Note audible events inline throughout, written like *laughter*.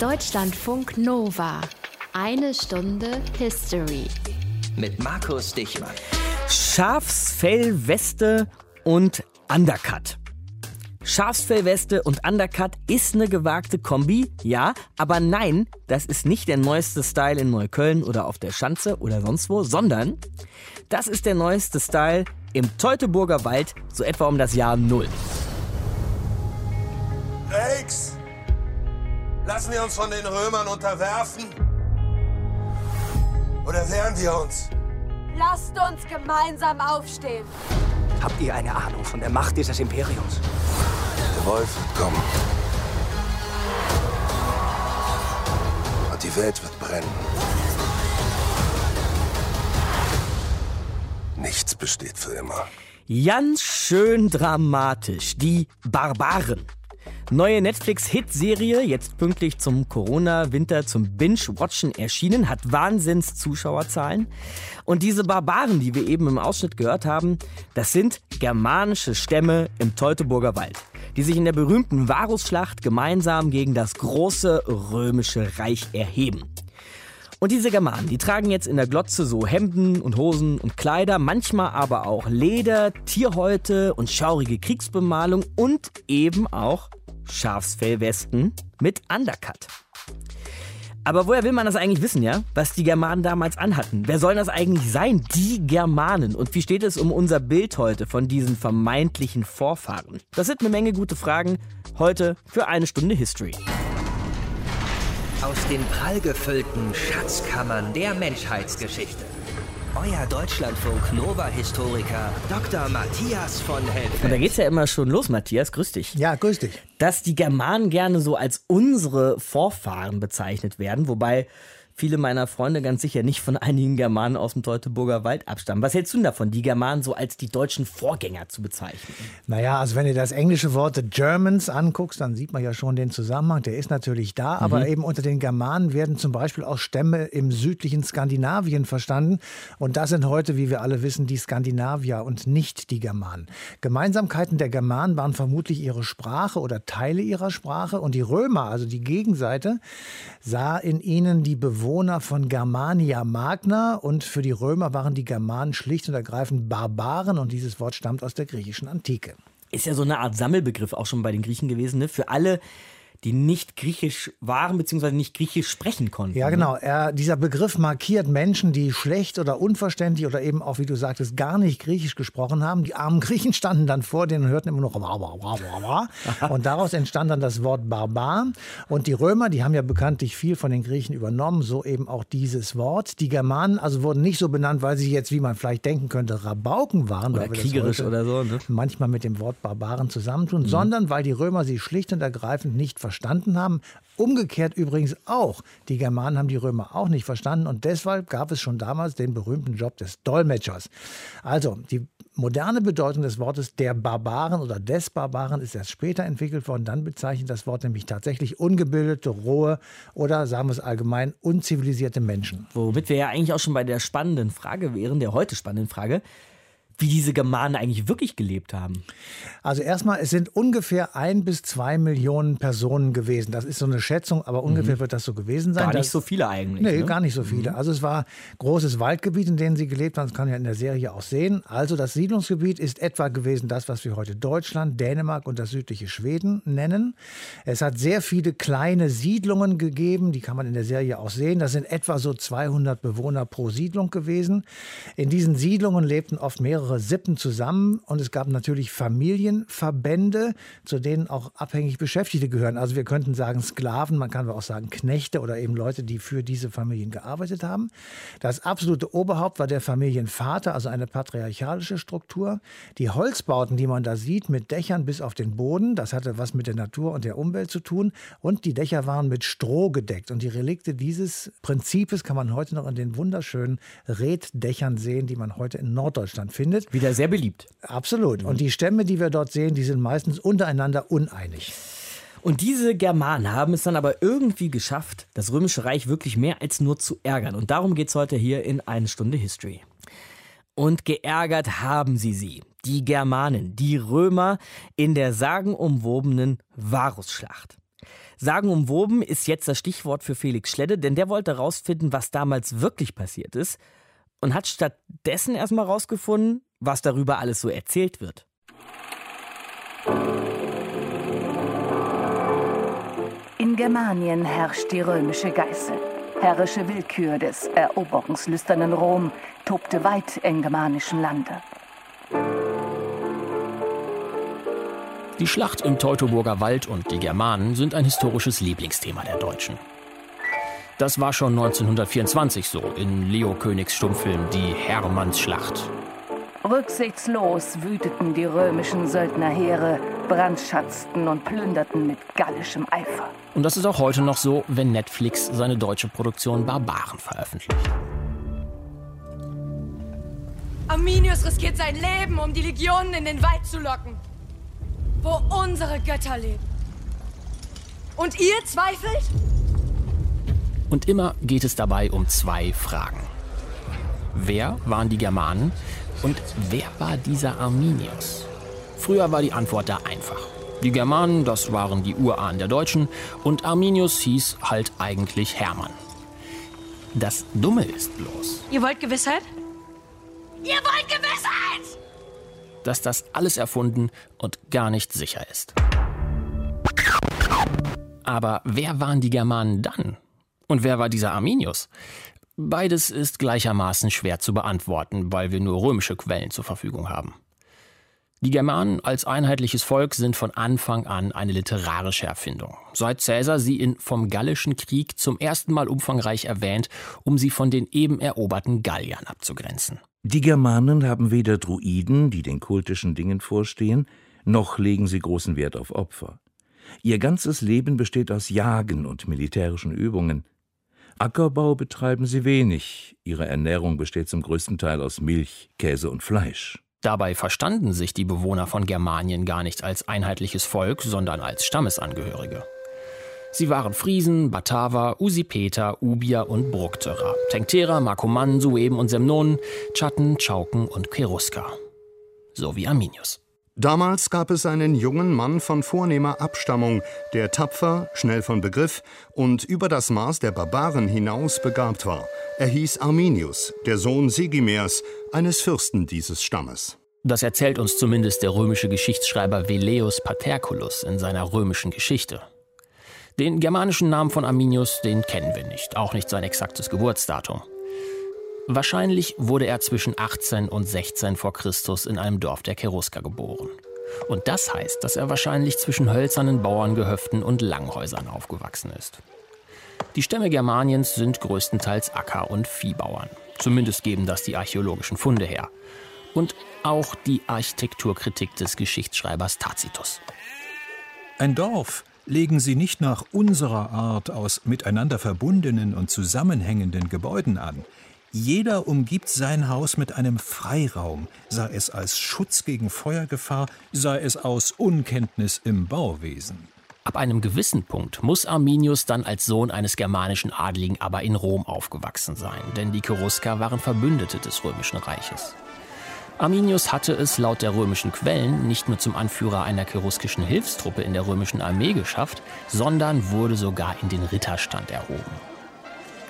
Deutschlandfunk Nova. Eine Stunde History. Mit Markus Dichmann. Schafsfellweste und Undercut. Schafsfellweste und Undercut ist eine gewagte Kombi, ja, aber nein, das ist nicht der neueste Style in Neukölln oder auf der Schanze oder sonst wo, sondern das ist der neueste Style im Teutoburger Wald, so etwa um das Jahr Null. Rex! Lassen wir uns von den Römern unterwerfen? Oder wehren wir uns? Lasst uns gemeinsam aufstehen. Habt ihr eine Ahnung von der Macht dieses Imperiums? Der Wolf wird kommen. Und die Welt wird brennen. Nichts besteht für immer. Ganz schön dramatisch. Die Barbaren. Neue Netflix-Hit-Serie, jetzt pünktlich zum Corona-Winter zum Binge-Watchen erschienen, hat Wahnsinns-Zuschauerzahlen. Und diese Barbaren, die wir eben im Ausschnitt gehört haben, das sind germanische Stämme im Teutoburger Wald, die sich in der berühmten Varusschlacht gemeinsam gegen das große römische Reich erheben. Und diese Germanen, die tragen jetzt in der Glotze so Hemden und Hosen und Kleider, manchmal aber auch Leder, Tierhäute und schaurige Kriegsbemalung und eben auch Schafsfellwesten mit Undercut. Aber woher will man das eigentlich wissen, ja? Was die Germanen damals anhatten? Wer sollen das eigentlich sein? Die Germanen. Und wie steht es um unser Bild heute von diesen vermeintlichen Vorfahren? Das sind eine Menge gute Fragen heute für eine Stunde History. Aus den prallgefüllten Schatzkammern der Menschheitsgeschichte. Euer Deutschlandfunk Nova-Historiker Dr. Matthias von Und da Helfeld. geht's ja immer schon los, Matthias. Grüß dich. Ja, grüß dich. dass die Germanen gerne so als unsere Vorfahren bezeichnet werden, wobei viele meiner Freunde ganz sicher nicht von einigen Germanen aus dem Teutoburger Wald abstammen. Was hältst du denn davon, die Germanen so als die deutschen Vorgänger zu bezeichnen? Naja, also wenn du das englische Wort the Germans anguckst, dann sieht man ja schon den Zusammenhang. Der ist natürlich da, aber eben unter den Germanen werden zum Beispiel auch Stämme im südlichen Skandinavien verstanden. Und das sind heute, wie wir alle wissen, die Skandinavier und nicht die Germanen. Gemeinsamkeiten der Germanen waren vermutlich ihre Sprache oder Teile ihrer Sprache. Und die Römer, also die Gegenseite, sah in ihnen die Bewohner von Germania Magna. Und für die Römer waren die Germanen schlicht und ergreifend Barbaren. Und dieses Wort stammt aus der griechischen Antike. Ist ja so eine Art Sammelbegriff auch schon bei den Griechen gewesen, ne? Für alle, die nicht griechisch waren, beziehungsweise nicht griechisch sprechen konnten. Ja, genau. Er, dieser Begriff markiert Menschen, die schlecht oder unverständlich oder eben auch, wie du sagtest, gar nicht Griechisch gesprochen haben. Die armen *laughs* Griechen standen dann vor denen und hörten immer noch bla, bla, bla, bla, bla. und daraus entstand dann das Wort Barbar. Und die Römer, die haben ja bekanntlich viel von den Griechen übernommen, so eben auch dieses Wort. Die Germanen also wurden nicht so benannt, weil sie jetzt, wie man vielleicht denken könnte, Rabauken waren. Oder kriegerisch oder so, ne? Manchmal mit dem Wort Barbaren zusammentun, sondern weil die Römer sie schlicht und ergreifend nicht verstanden haben. Umgekehrt übrigens auch. Die Germanen haben die Römer auch nicht verstanden und deshalb gab es schon damals den berühmten Job des Dolmetschers. Also die moderne Bedeutung des Wortes der Barbaren oder des Barbaren ist erst später entwickelt worden. Dann bezeichnet das Wort nämlich tatsächlich ungebildete, rohe oder sagen wir es allgemein unzivilisierte Menschen. Womit wir ja eigentlich auch schon bei der spannenden Frage wären, der heute spannenden Frage, wie diese Germanen eigentlich wirklich gelebt haben. Also erstmal, es sind ungefähr ein bis zwei Millionen Personen gewesen. Das ist so eine Schätzung, aber ungefähr wird das so gewesen sein. Gar nicht Das- so viele eigentlich. Nee, ne? gar nicht so viele. Also es war großes Waldgebiet, in dem sie gelebt haben. Das kann man ja in der Serie auch sehen. Also das Siedlungsgebiet ist etwa gewesen das, was wir heute Deutschland, Dänemark und das südliche Schweden nennen. Es hat sehr viele kleine Siedlungen gegeben, die kann man in der Serie auch sehen. Das sind etwa so 200 Bewohner pro Siedlung gewesen. In diesen Siedlungen lebten oft mehrere Sippen zusammen und es gab natürlich Familienverbände, zu denen auch abhängig Beschäftigte gehören. Also wir könnten sagen Sklaven, man kann aber auch sagen Knechte oder eben Leute, die für diese Familien gearbeitet haben. Das absolute Oberhaupt war der Familienvater, also eine patriarchalische Struktur. Die Holzbauten, die man da sieht, mit Dächern bis auf den Boden, das hatte was mit der Natur und der Umwelt zu tun. Und die Dächer waren mit Stroh gedeckt. Und die Relikte dieses Prinzips kann man heute noch in den wunderschönen Reddächern sehen, die man heute in Norddeutschland findet. Wieder sehr beliebt. Absolut. Und die Stämme, die wir dort sehen, die sind meistens untereinander uneinig. Und diese Germanen haben es dann aber irgendwie geschafft, das Römische Reich wirklich mehr als nur zu ärgern. Und darum geht es heute hier in eine Stunde History. Und geärgert haben sie sie, die Germanen, die Römer in der sagenumwobenen Varusschlacht. Sagenumwoben ist jetzt das Stichwort für Felix Schledde, denn der wollte herausfinden, was damals wirklich passiert ist und hat stattdessen erstmal herausgefunden, was darüber alles so erzählt wird. In Germanien herrscht die römische Geißel. Herrische Willkür des eroberungslüsternen Rom tobte weit im germanischen Lande. Die Schlacht im Teutoburger Wald und die Germanen sind ein historisches Lieblingsthema der Deutschen. Das war schon 1924 so in Leo Königs Stummfilm Die Hermannsschlacht. Rücksichtslos wüteten die römischen Söldnerheere, brandschatzten und plünderten mit gallischem Eifer. Und das ist auch heute noch so, wenn Netflix seine deutsche Produktion Barbaren veröffentlicht. Arminius riskiert sein Leben, um die Legionen in den Wald zu locken, wo unsere Götter leben. Und ihr zweifelt? Und immer geht es dabei um zwei Fragen. Wer waren die Germanen und wer war dieser Arminius? Früher war die Antwort da einfach. Die Germanen, das waren die Urahnen der Deutschen und Arminius hieß halt eigentlich Hermann. Das Dumme ist bloß. Ihr wollt Gewissheit? Ihr wollt Gewissheit! Dass das alles erfunden und gar nicht sicher ist. Aber wer waren die Germanen dann? Und wer war dieser Arminius? Beides ist gleichermaßen schwer zu beantworten, weil wir nur römische Quellen zur Verfügung haben. Die Germanen als einheitliches Volk sind von Anfang an eine literarische Erfindung. Seit Caesar sie in Vom Gallischen Krieg zum ersten Mal umfangreich erwähnt, um sie von den eben eroberten Galliern abzugrenzen. Die Germanen haben weder Druiden, die den kultischen Dingen vorstehen, noch legen sie großen Wert auf Opfer. Ihr ganzes Leben besteht aus Jagen und militärischen Übungen. Ackerbau betreiben sie wenig. Ihre Ernährung besteht zum größten Teil aus Milch, Käse und Fleisch. Dabei verstanden sich die Bewohner von Germanien gar nicht als einheitliches Volk, sondern als Stammesangehörige. Sie waren Friesen, Bataver, Usipeter, Ubier und Bructerer, Tencterer, Markomannen, Sueben und Semnonen, Chatten, Chauken und Cherusker. So wie Arminius. Damals gab es einen jungen Mann von vornehmer Abstammung, der tapfer, schnell von Begriff und über das Maß der Barbaren hinaus begabt war. Er hieß Arminius, der Sohn Sigimers, eines Fürsten dieses Stammes. Das erzählt uns zumindest der römische Geschichtsschreiber Veleus Paterculus in seiner römischen Geschichte. Den germanischen Namen von Arminius, den kennen wir nicht, auch nicht sein exaktes Geburtsdatum. Wahrscheinlich wurde er zwischen 18 und 16 vor Christus in einem Dorf der Cherusker geboren. Und das heißt, dass er wahrscheinlich zwischen hölzernen Bauerngehöften und Langhäusern aufgewachsen ist. Die Stämme Germaniens sind größtenteils Acker- und Viehbauern. Zumindest geben das die archäologischen Funde her. Und auch die Architekturkritik des Geschichtsschreibers Tacitus. Ein Dorf legen sie nicht nach unserer Art aus miteinander verbundenen und zusammenhängenden Gebäuden an. Jeder umgibt sein Haus mit einem Freiraum, sei es als Schutz gegen Feuergefahr, sei es aus Unkenntnis im Bauwesen. Ab einem gewissen Punkt muss Arminius dann als Sohn eines germanischen Adligen aber in Rom aufgewachsen sein, denn die Cherusker waren Verbündete des römischen Reiches. Arminius hatte es laut der römischen Quellen nicht nur zum Anführer einer cheruskischen Hilfstruppe in der römischen Armee geschafft, sondern wurde sogar in den Ritterstand erhoben.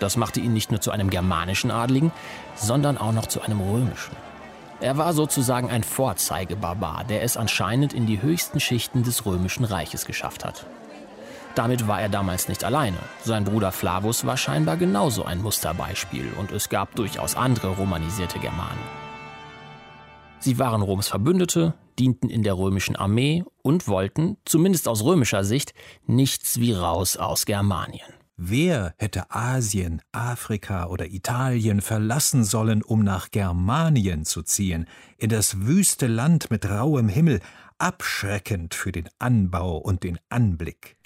Das machte ihn nicht nur zu einem germanischen Adligen, sondern auch noch zu einem römischen. Er war sozusagen ein Vorzeigebarbar, der es anscheinend in die höchsten Schichten des römischen Reiches geschafft hat. Damit war er damals nicht alleine. Sein Bruder Flavus war scheinbar genauso ein Musterbeispiel und es gab durchaus andere romanisierte Germanen. Sie waren Roms Verbündete, dienten in der römischen Armee und wollten, zumindest aus römischer Sicht, nichts wie raus aus Germanien. Wer hätte Asien, Afrika oder Italien verlassen sollen, um nach Germanien zu ziehen, in das wüste Land mit rauem Himmel, abschreckend für den Anbau und den Anblick?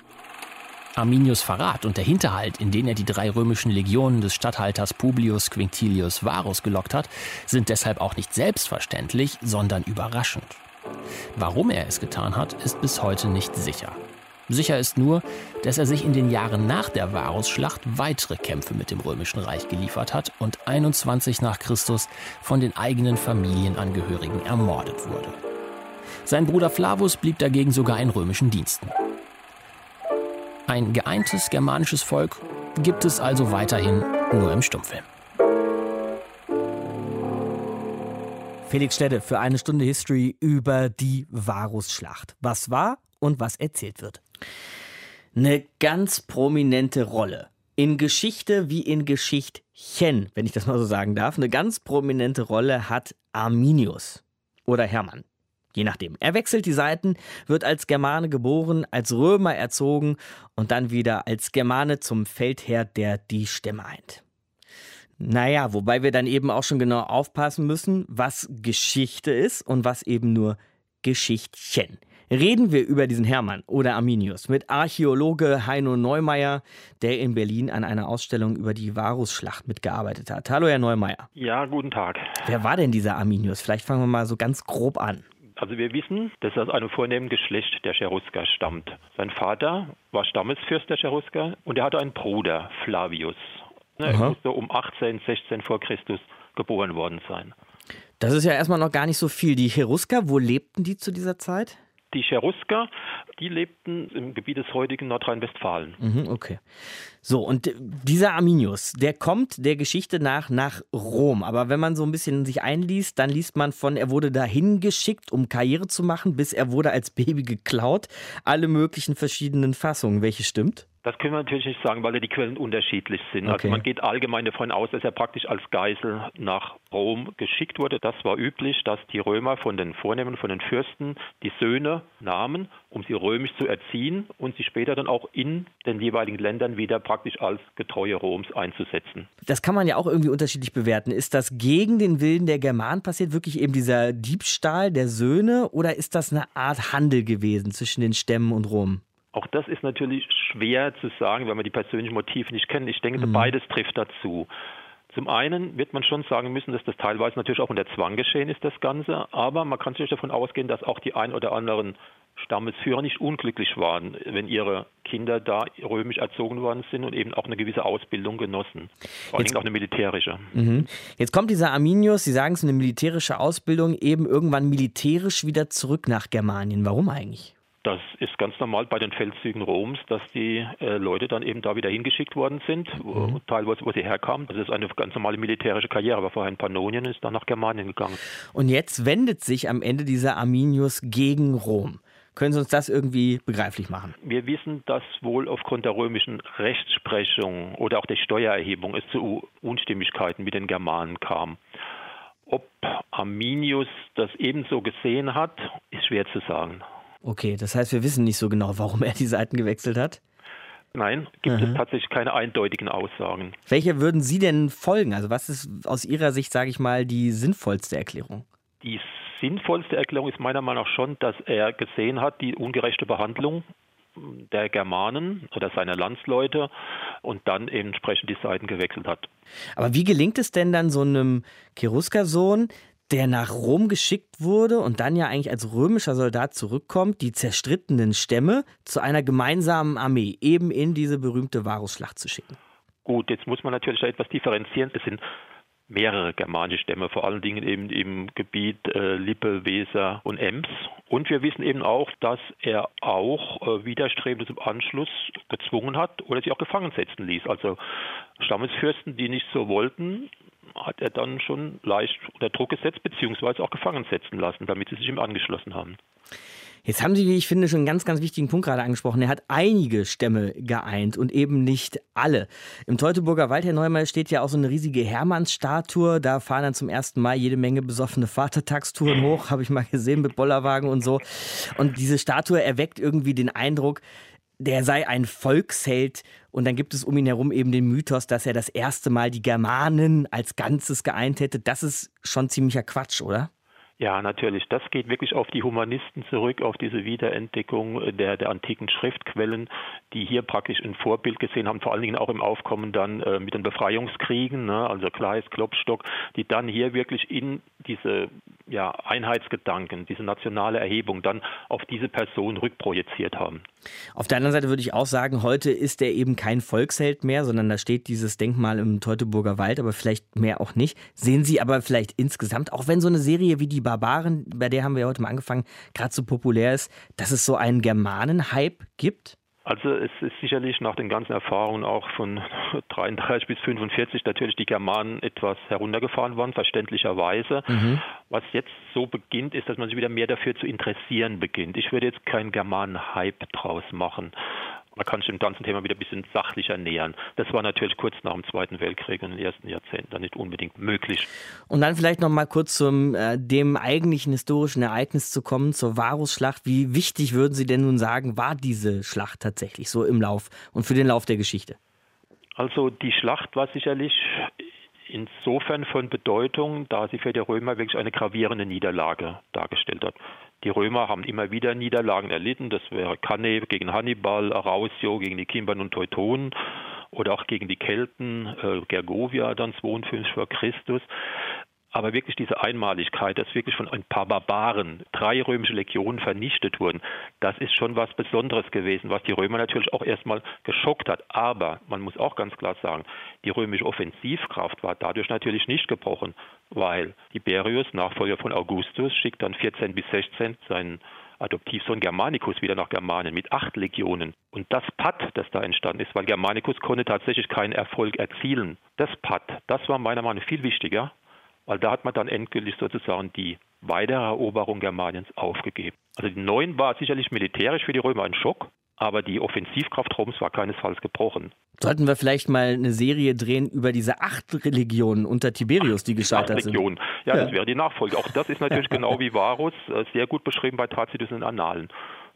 Arminius Verrat und der Hinterhalt, in den er die drei römischen Legionen des Statthalters Publius Quinctilius Varus gelockt hat, sind deshalb auch nicht selbstverständlich, sondern überraschend. Warum er es getan hat, ist bis heute nicht sicher. Sicher ist nur, dass er sich in den Jahren nach der Varusschlacht weitere Kämpfe mit dem Römischen Reich geliefert hat und 21 nach Christus von den eigenen Familienangehörigen ermordet wurde. Sein Bruder Flavus blieb dagegen sogar in römischen Diensten. Ein geeintes germanisches Volk gibt es also weiterhin nur im Stummfilm. Felix Stedde für eine Stunde History über die Varusschlacht. Was war und was erzählt wird. Eine ganz prominente Rolle in Geschichte wie in Geschichtchen, wenn ich das mal so sagen darf, eine ganz prominente Rolle hat Arminius oder Hermann. Je nachdem. Er wechselt die Seiten, wird als Germane geboren, als Römer erzogen und dann wieder als Germane zum Feldherr, der die Stämme eint. Naja, wobei wir dann eben auch schon genau aufpassen müssen, was Geschichte ist und was eben nur Geschichtchen. Reden wir über diesen Hermann oder Arminius mit Archäologe Heino Neumeier, der in Berlin an einer Ausstellung über die Varusschlacht mitgearbeitet hat. Hallo, Herr Neumeier. Ja, guten Tag. Wer war denn dieser Arminius? Vielleicht fangen wir mal so ganz grob an. Also wir wissen, dass er aus einem vornehmen Geschlecht der Cherusker stammt. Sein Vater war Stammesfürst der Cherusker und er hatte einen Bruder, Flavius. Er muss so um 18, 16 vor Christus geboren worden sein. Das ist ja erstmal noch gar nicht so viel. Die Cherusker, wo lebten die zu dieser Zeit? Die Cherusker, die lebten im Gebiet des heutigen Nordrhein-Westfalen. Mhm, okay. So, und dieser Arminius, der kommt der Geschichte nach nach Rom. Aber wenn man so ein bisschen sich einliest, dann liest man von, er wurde dahin geschickt, um Karriere zu machen, bis er wurde als Baby geklaut. Alle möglichen verschiedenen Fassungen. Welche stimmt? Das können wir natürlich nicht sagen, weil ja die Quellen unterschiedlich sind. Also Okay. Also man geht allgemein davon aus, dass er praktisch als Geisel nach Rom geschickt wurde. Das war üblich, dass die Römer von den Vornehmen, von den Fürsten die Söhne nahmen, um sie römisch zu erziehen und sie später dann auch in den jeweiligen Ländern wieder praktisch als Getreue Roms einzusetzen. Das kann man ja auch irgendwie unterschiedlich bewerten. Ist das gegen den Willen der Germanen passiert, wirklich eben dieser Diebstahl der Söhne, oder ist das eine Art Handel gewesen zwischen den Stämmen und Rom? Auch das ist natürlich schwer zu sagen, wenn man die persönlichen Motive nicht kennt. Ich denke, Mhm. beides trifft dazu. Zum einen wird man schon sagen müssen, dass das teilweise natürlich auch unter Zwang geschehen ist, das Ganze. Aber man kann natürlich davon ausgehen, dass auch die ein oder anderen Stammesführer nicht unglücklich waren, wenn ihre Kinder da römisch erzogen worden sind und eben auch eine gewisse Ausbildung genossen. Vor allem auch eine militärische. Mhm. Jetzt kommt dieser Arminius, Sie sagen es, eine militärische Ausbildung, eben irgendwann militärisch wieder zurück nach Germanien. Warum eigentlich? Das ist ganz normal bei den Feldzügen Roms, dass die äh, Leute dann eben da wieder hingeschickt worden sind, wo, teilweise wo sie herkamen. Das ist eine ganz normale militärische Karriere, aber vorher in Pannonien ist dann nach Germanien gegangen. Und jetzt wendet sich am Ende dieser Arminius gegen Rom. Können Sie uns das irgendwie begreiflich machen? Wir wissen, dass wohl aufgrund der römischen Rechtsprechung oder auch der Steuererhebung es zu Unstimmigkeiten mit den Germanen kam. Ob Arminius das ebenso gesehen hat, ist schwer zu sagen. Okay, das heißt, wir wissen nicht so genau, warum er die Seiten gewechselt hat. Nein, gibt Aha. es tatsächlich keine eindeutigen Aussagen. Welche würden Sie denn folgen? Also was ist aus Ihrer Sicht, sage ich mal, die sinnvollste Erklärung? Die sinnvollste Erklärung ist meiner Meinung nach schon, dass er gesehen hat, die ungerechte Behandlung der Germanen oder seiner Landsleute und dann entsprechend die Seiten gewechselt hat. Aber wie gelingt es denn dann so einem Cherusker-Sohn, der nach Rom geschickt wurde und dann ja eigentlich als römischer Soldat zurückkommt, die zerstrittenen Stämme zu einer gemeinsamen Armee eben in diese berühmte Varusschlacht zu schicken? Gut, jetzt muss man natürlich da etwas differenzieren. Es sind mehrere germanische Stämme, vor allen Dingen eben im Gebiet äh, Lippe, Weser und Ems. Und wir wissen eben auch, dass er auch äh, Widerstrebende zum Anschluss gezwungen hat oder sie auch gefangen setzen ließ. Also Stammesfürsten, die nicht so wollten, hat er dann schon leicht unter Druck gesetzt, beziehungsweise auch gefangen setzen lassen, damit sie sich ihm angeschlossen haben. Jetzt haben Sie, wie ich finde, schon einen ganz, ganz wichtigen Punkt gerade angesprochen. Er hat einige Stämme geeint und eben nicht alle. Im Teutoburger Wald, Herr Neumann, steht ja auch so eine riesige Hermannsstatue. Da fahren dann zum ersten Mal jede Menge besoffene Vatertagstouren hoch, habe ich mal gesehen mit Bollerwagen und so. Und diese Statue erweckt irgendwie den Eindruck, der sei ein Volksheld. Und dann gibt es um ihn herum eben den Mythos, dass er das erste Mal die Germanen als Ganzes geeint hätte. Das ist schon ziemlicher Quatsch, oder? Ja, natürlich. Das geht wirklich auf die Humanisten zurück, auf diese Wiederentdeckung der, der antiken Schriftquellen, die hier praktisch ein Vorbild gesehen haben, vor allen Dingen auch im Aufkommen dann äh, mit den Befreiungskriegen, ne, also Kleist, Klopstock, die dann hier wirklich in diese ja, Einheitsgedanken, diese nationale Erhebung dann auf diese Person rückprojiziert haben. Auf der anderen Seite würde ich auch sagen, heute ist er eben kein Volksheld mehr, sondern da steht dieses Denkmal im Teutoburger Wald, aber vielleicht mehr auch nicht. Sehen Sie aber vielleicht insgesamt, auch wenn so eine Serie wie die Barbaren, bei der haben wir ja heute mal angefangen, gerade so populär ist, dass es so einen Germanen-Hype gibt? Also es ist sicherlich nach den ganzen Erfahrungen auch von *laughs* 33 bis 45 natürlich die Germanen etwas heruntergefahren worden, verständlicherweise. Mhm. Was jetzt so beginnt, ist, dass man sich wieder mehr dafür zu interessieren beginnt. Ich würde jetzt keinen Germanen-Hype draus machen. Man kann sich dem ganzen Thema wieder ein bisschen sachlicher nähern. Das war natürlich kurz nach dem Zweiten Weltkrieg und in den ersten Jahrzehnten dann nicht unbedingt möglich. Und dann vielleicht noch mal kurz zum äh, dem eigentlichen historischen Ereignis zu kommen, zur Varusschlacht. Wie wichtig würden Sie denn nun sagen, war diese Schlacht tatsächlich so im Lauf und für den Lauf der Geschichte? Also die Schlacht war sicherlich insofern von Bedeutung, da sie für die Römer wirklich eine gravierende Niederlage dargestellt hat. Die Römer haben immer wieder Niederlagen erlitten. Das wäre Cannae gegen Hannibal, Arausio gegen die Kimbern und Teutonen oder auch gegen die Kelten, äh, Gergovia dann 52 vor Christus. Aber wirklich diese Einmaligkeit, dass wirklich von ein paar Barbaren drei römische Legionen vernichtet wurden, das ist schon was Besonderes gewesen, was die Römer natürlich auch erstmal geschockt hat. Aber man muss auch ganz klar sagen, die römische Offensivkraft war dadurch natürlich nicht gebrochen, weil Tiberius, Nachfolger von Augustus, schickt dann 14 bis 16 seinen Adoptivsohn Germanicus wieder nach Germanien mit acht Legionen. Und das Patt, das da entstanden ist, weil Germanicus konnte tatsächlich keinen Erfolg erzielen. Das Patt, das war meiner Meinung nach viel wichtiger weil da hat man dann endgültig sozusagen die weitere Eroberung Germaniens aufgegeben. Also die Neuen war sicherlich militärisch für die Römer ein Schock, aber die Offensivkraft Roms war keinesfalls gebrochen. Sollten wir vielleicht mal eine Serie drehen über diese acht Religionen unter Tiberius, die gescheitert acht Religionen. sind? Ja, ja, das wäre die Nachfolge. Auch das ist natürlich *laughs* genau wie Varus äh, sehr gut beschrieben bei Tacitus in Annalen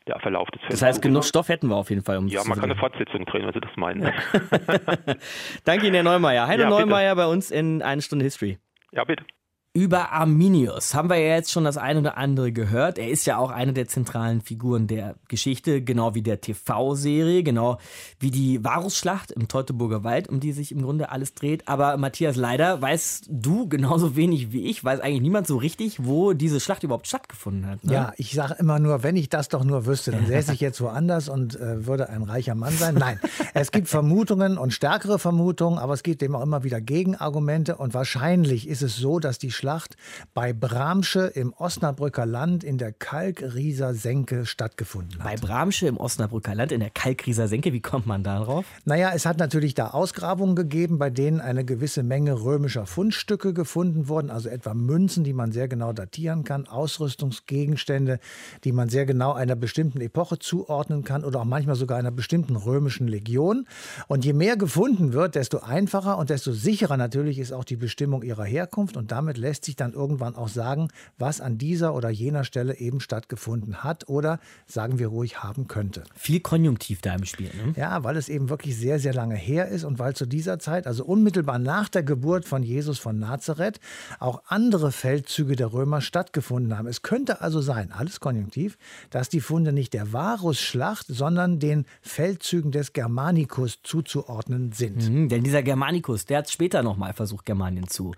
der Verlauf des Films. Das heißt, genug Stoff hätten wir auf jeden Fall. Um ja, man kann eine Fortsetzung drehen, wenn Sie das meinen. *laughs* Danke Ihnen, Herr Neumeier. Heide ja, Neumeier bei uns in Eine Stunde History. Ja, bitte. Über Arminius haben wir ja jetzt schon das eine oder andere gehört. Er ist ja auch eine der zentralen Figuren der Geschichte, genau wie der TV-Serie, genau wie die Varusschlacht im Teutoburger Wald, um die sich im Grunde alles dreht. Aber Matthias, leider weißt du genauso wenig wie ich, weiß eigentlich niemand so richtig, wo diese Schlacht überhaupt stattgefunden hat. Ne? Ja, ich sage immer nur, wenn ich das doch nur wüsste, dann säße ich jetzt woanders und äh, würde ein reicher Mann sein. Nein, es gibt Vermutungen und stärkere Vermutungen, aber es gibt eben auch immer wieder Gegenargumente und wahrscheinlich ist es so, dass die Schlacht Schlacht bei Bramsche im Osnabrücker Land in der Kalkrieser Senke stattgefunden hat. Bei Bramsche im Osnabrücker Land in der Kalkrieser Senke, wie kommt man darauf? Naja, es hat natürlich da Ausgrabungen gegeben, bei denen eine gewisse Menge römischer Fundstücke gefunden wurden, also etwa Münzen, die man sehr genau datieren kann, Ausrüstungsgegenstände, die man sehr genau einer bestimmten Epoche zuordnen kann oder auch manchmal sogar einer bestimmten römischen Legion. Und je mehr gefunden wird, desto einfacher und desto sicherer natürlich ist auch die Bestimmung ihrer Herkunft und damit lässt lässt sich dann irgendwann auch sagen, was an dieser oder jener Stelle eben stattgefunden hat oder sagen wir ruhig haben könnte. Viel Konjunktiv da im Spiel. Ne? Ja, weil es eben wirklich sehr, sehr lange her ist und weil zu dieser Zeit, also unmittelbar nach der Geburt von Jesus von Nazareth, auch andere Feldzüge der Römer stattgefunden haben. Es könnte also sein, alles Konjunktiv, dass die Funde nicht der Varusschlacht, sondern den Feldzügen des Germanicus zuzuordnen sind. Mhm, denn dieser Germanicus, der hat später nochmal versucht, Germanien zu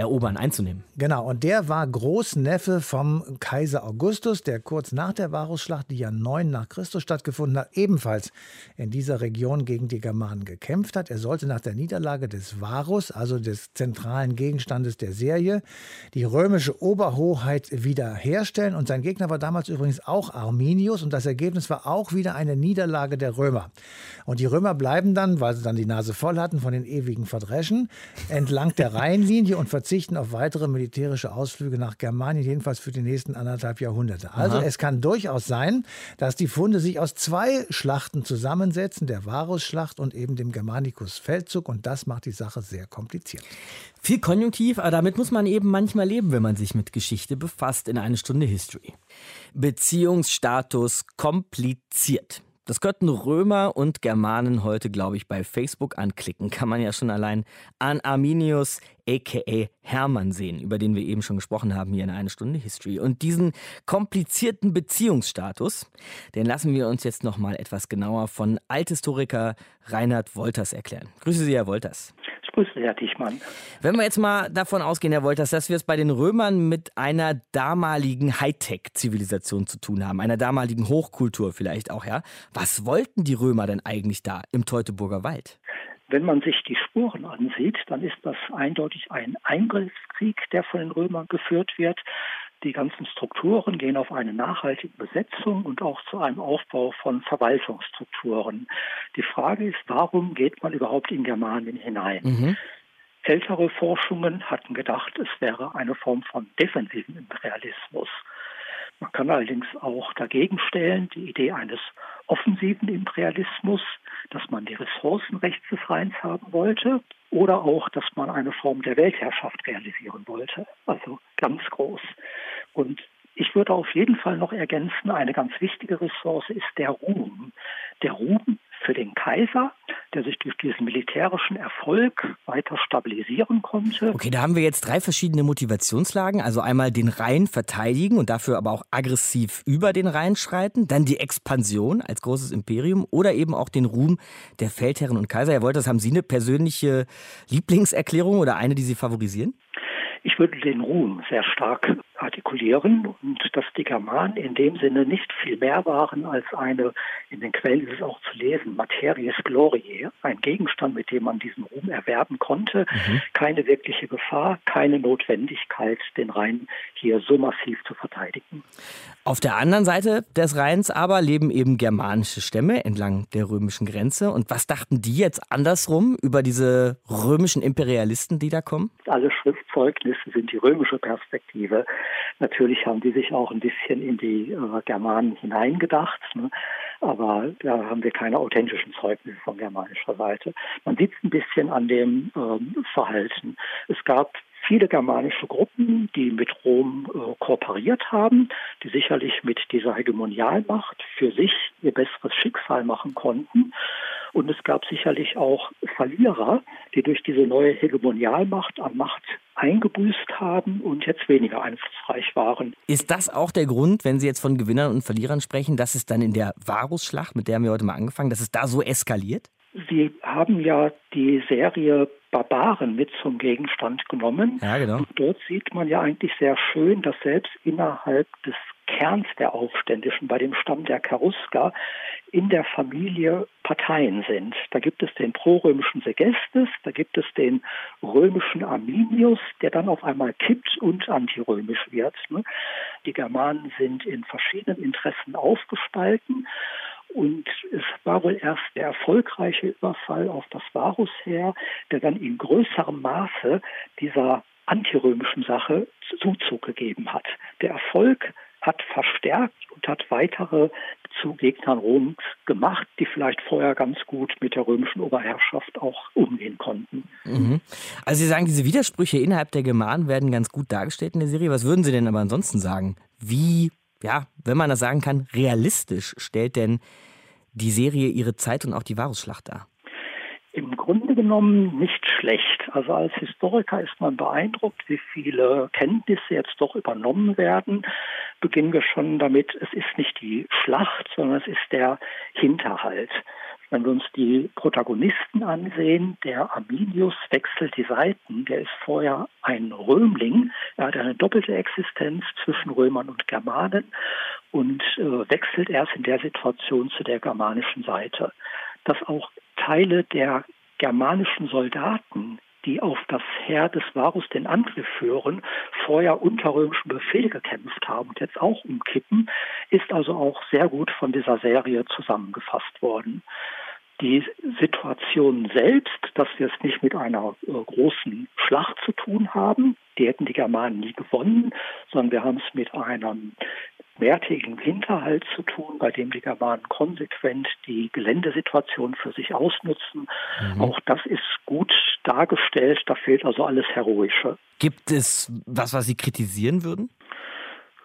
erobern, einzunehmen. Genau, und der war Großneffe vom Kaiser Augustus, der kurz nach der Varusschlacht, die ja 9 nach Christus stattgefunden hat, ebenfalls in dieser Region gegen die Germanen gekämpft hat. Er sollte nach der Niederlage des Varus, also des zentralen Gegenstandes der Serie, die römische Oberhoheit wiederherstellen. Und sein Gegner war damals übrigens auch Arminius und das Ergebnis war auch wieder eine Niederlage der Römer. Und die Römer bleiben dann, weil sie dann die Nase voll hatten von den ewigen Verdreschen, entlang der *laughs* Rheinlinie und verzichten auf weitere militärische Ausflüge nach Germanien, jedenfalls für die nächsten anderthalb Jahrhunderte. Also Aha. es kann durchaus sein, dass die Funde sich aus zwei Schlachten zusammensetzen, der Varusschlacht und eben dem Germanicus-Feldzug. Und das macht die Sache sehr kompliziert. Viel Konjunktiv, aber damit muss man eben manchmal leben, wenn man sich mit Geschichte befasst in eine Stunde History. Beziehungsstatus kompliziert. Das könnten Römer und Germanen heute, glaube ich, bei Facebook anklicken. Kann man ja schon allein an Arminius aka Hermann sehen, über den wir eben schon gesprochen haben hier in einer Stunde History. Und diesen komplizierten Beziehungsstatus, den lassen wir uns jetzt noch mal etwas genauer von Althistoriker Reinhard Wolters erklären. Grüße Sie, Herr Wolters. Ich grüße Sie, Herr Tichmann. Wenn wir jetzt mal davon ausgehen, Herr Wolters, dass wir es bei den Römern mit einer damaligen Hightech-Zivilisation zu tun haben, einer damaligen Hochkultur vielleicht auch, ja. Was wollten die Römer denn eigentlich da im Teutoburger Wald? Wenn man sich die Spuren ansieht, dann ist das eindeutig ein Eingriffskrieg, der von den Römern geführt wird. Die ganzen Strukturen gehen auf eine nachhaltige Besetzung und auch zu einem Aufbau von Verwaltungsstrukturen. Die Frage ist, warum geht man überhaupt in Germanien hinein? Mhm. Ältere Forschungen hatten gedacht, es wäre eine Form von defensiven Imperialismus. Man kann allerdings auch dagegen stellen die Idee eines offensiven Imperialismus, dass man die Ressourcen rechts des Rheins haben wollte oder auch, dass man eine Form der Weltherrschaft realisieren wollte. Also ganz groß. Und ich würde auf jeden Fall noch ergänzen, eine ganz wichtige Ressource ist der Ruhm. Der Ruhm für den Kaiser, der sich durch diesen militärischen Erfolg weiter stabilisieren konnte. Okay, da haben wir jetzt drei verschiedene Motivationslagen. Also einmal den Rhein verteidigen und dafür aber auch aggressiv über den Rhein schreiten. Dann die Expansion als großes Imperium oder eben auch den Ruhm der Feldherren und Kaiser. Herr Wolters, haben Sie eine persönliche Lieblingserklärung oder eine, die Sie favorisieren? Ich würde den Ruhm sehr stark artikulieren und dass die Germanen in dem Sinne nicht viel mehr waren als eine, in den Quellen ist es auch zu lesen, Materiis Gloriae, ein Gegenstand, mit dem man diesen Ruhm erwerben konnte, mhm. keine wirkliche Gefahr, keine Notwendigkeit, den Rhein hier so massiv zu verteidigen. Auf der anderen Seite des Rheins aber leben eben germanische Stämme entlang der römischen Grenze. Und was dachten die jetzt andersrum über diese römischen Imperialisten, die da kommen? Alle Schriftzeugnisse sind die römische Perspektive. Natürlich haben die sich auch ein bisschen in die äh, Germanen hineingedacht, ne? aber da haben wir keine authentischen Zeugnisse von germanischer Seite. Man sieht es ein bisschen an dem ähm, Verhalten. Es gab viele germanische Gruppen, die mit Rom äh, kooperiert haben, die sicherlich mit dieser Hegemonialmacht für sich ihr besseres Schicksal machen konnten. Und es gab sicherlich auch Verlierer, die durch diese neue Hegemonialmacht an Macht eingebüßt haben und jetzt weniger einflussreich waren. Ist das auch der Grund, wenn Sie jetzt von Gewinnern und Verlierern sprechen, dass es dann in der Varusschlacht, mit der haben wir heute mal angefangen, dass es da so eskaliert? Sie haben ja die Serie Barbaren mit zum Gegenstand genommen. Ja, genau. Und dort sieht man ja eigentlich sehr schön, dass selbst innerhalb des Kerns der Aufständischen, bei dem Stamm der Cherusker, in der Familie Parteien sind. Da gibt es den prorömischen Segestes, da gibt es den römischen Arminius, der dann auf einmal kippt und antirömisch wird. Ne? Die Germanen sind in verschiedenen Interessen aufgespalten und es war wohl erst der erfolgreiche Überfall auf das Varusheer, der dann in größerem Maße dieser antirömischen Sache Zuzug gegeben hat. Der Erfolg hat verstärkt und hat weitere zu Gegnern Roms gemacht, die vielleicht vorher ganz gut mit der römischen Oberherrschaft auch umgehen konnten. Mhm. Also Sie sagen, diese Widersprüche innerhalb der Germanen werden ganz gut dargestellt in der Serie. Was würden Sie denn aber ansonsten sagen? Wie ja, wenn man das sagen kann, realistisch stellt denn die Serie ihre Zeit und auch die Varusschlacht dar? Im Grunde genommen nicht schlecht. Also als Historiker ist man beeindruckt, wie viele Kenntnisse jetzt doch übernommen werden. Beginnen wir schon damit, es ist nicht die Schlacht, sondern es ist der Hinterhalt. Wenn wir uns die Protagonisten ansehen, der Arminius wechselt die Seiten. Der ist vorher ein Römling. Er hat eine doppelte Existenz zwischen Römern und Germanen und äh, wechselt erst in der Situation zu der germanischen Seite. Dass auch Teile der germanischen Soldaten die auf das Heer des Varus den Angriff führen, vorher unter römischem Befehl gekämpft haben und jetzt auch umkippen, ist also auch sehr gut von dieser Serie zusammengefasst worden. Die Situation selbst, dass wir es nicht mit einer äh, großen Schlacht zu tun haben, die hätten die Germanen nie gewonnen, sondern wir haben es mit einem mehrtägigen Hinterhalt zu tun, bei dem die Germanen konsequent die Geländesituation für sich ausnutzen. Mhm. Auch das ist gut dargestellt, da fehlt also alles Heroische. Gibt es was, was Sie kritisieren würden?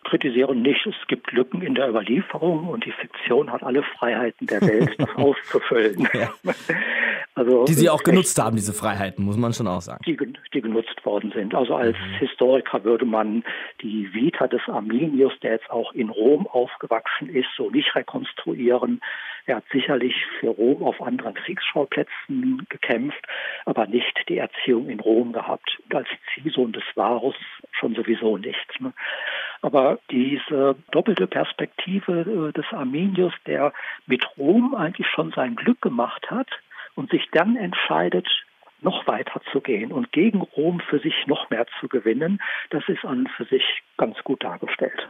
Kritisieren nicht, es gibt Lücken in der Überlieferung und die Fiktion hat alle Freiheiten der Welt, *laughs* das auszufüllen. Ja. *laughs* Also, die Sie auch genutzt haben, diese Freiheiten, muss man schon auch sagen. Die, die genutzt worden sind. Also als mhm. Historiker würde man die Vita des Arminius, der jetzt auch in Rom aufgewachsen ist, so nicht rekonstruieren. Er hat sicherlich für Rom auf anderen Kriegsschauplätzen gekämpft, aber nicht die Erziehung in Rom gehabt. Und als Ziehsohn des Varus schon sowieso nicht. Ne? Aber diese doppelte Perspektive äh, des Arminius, der mit Rom eigentlich schon sein Glück gemacht hat und sich dann entscheidet, noch weiter zu gehen und gegen Rom für sich noch mehr zu gewinnen, das ist an für sich ganz gut dargestellt.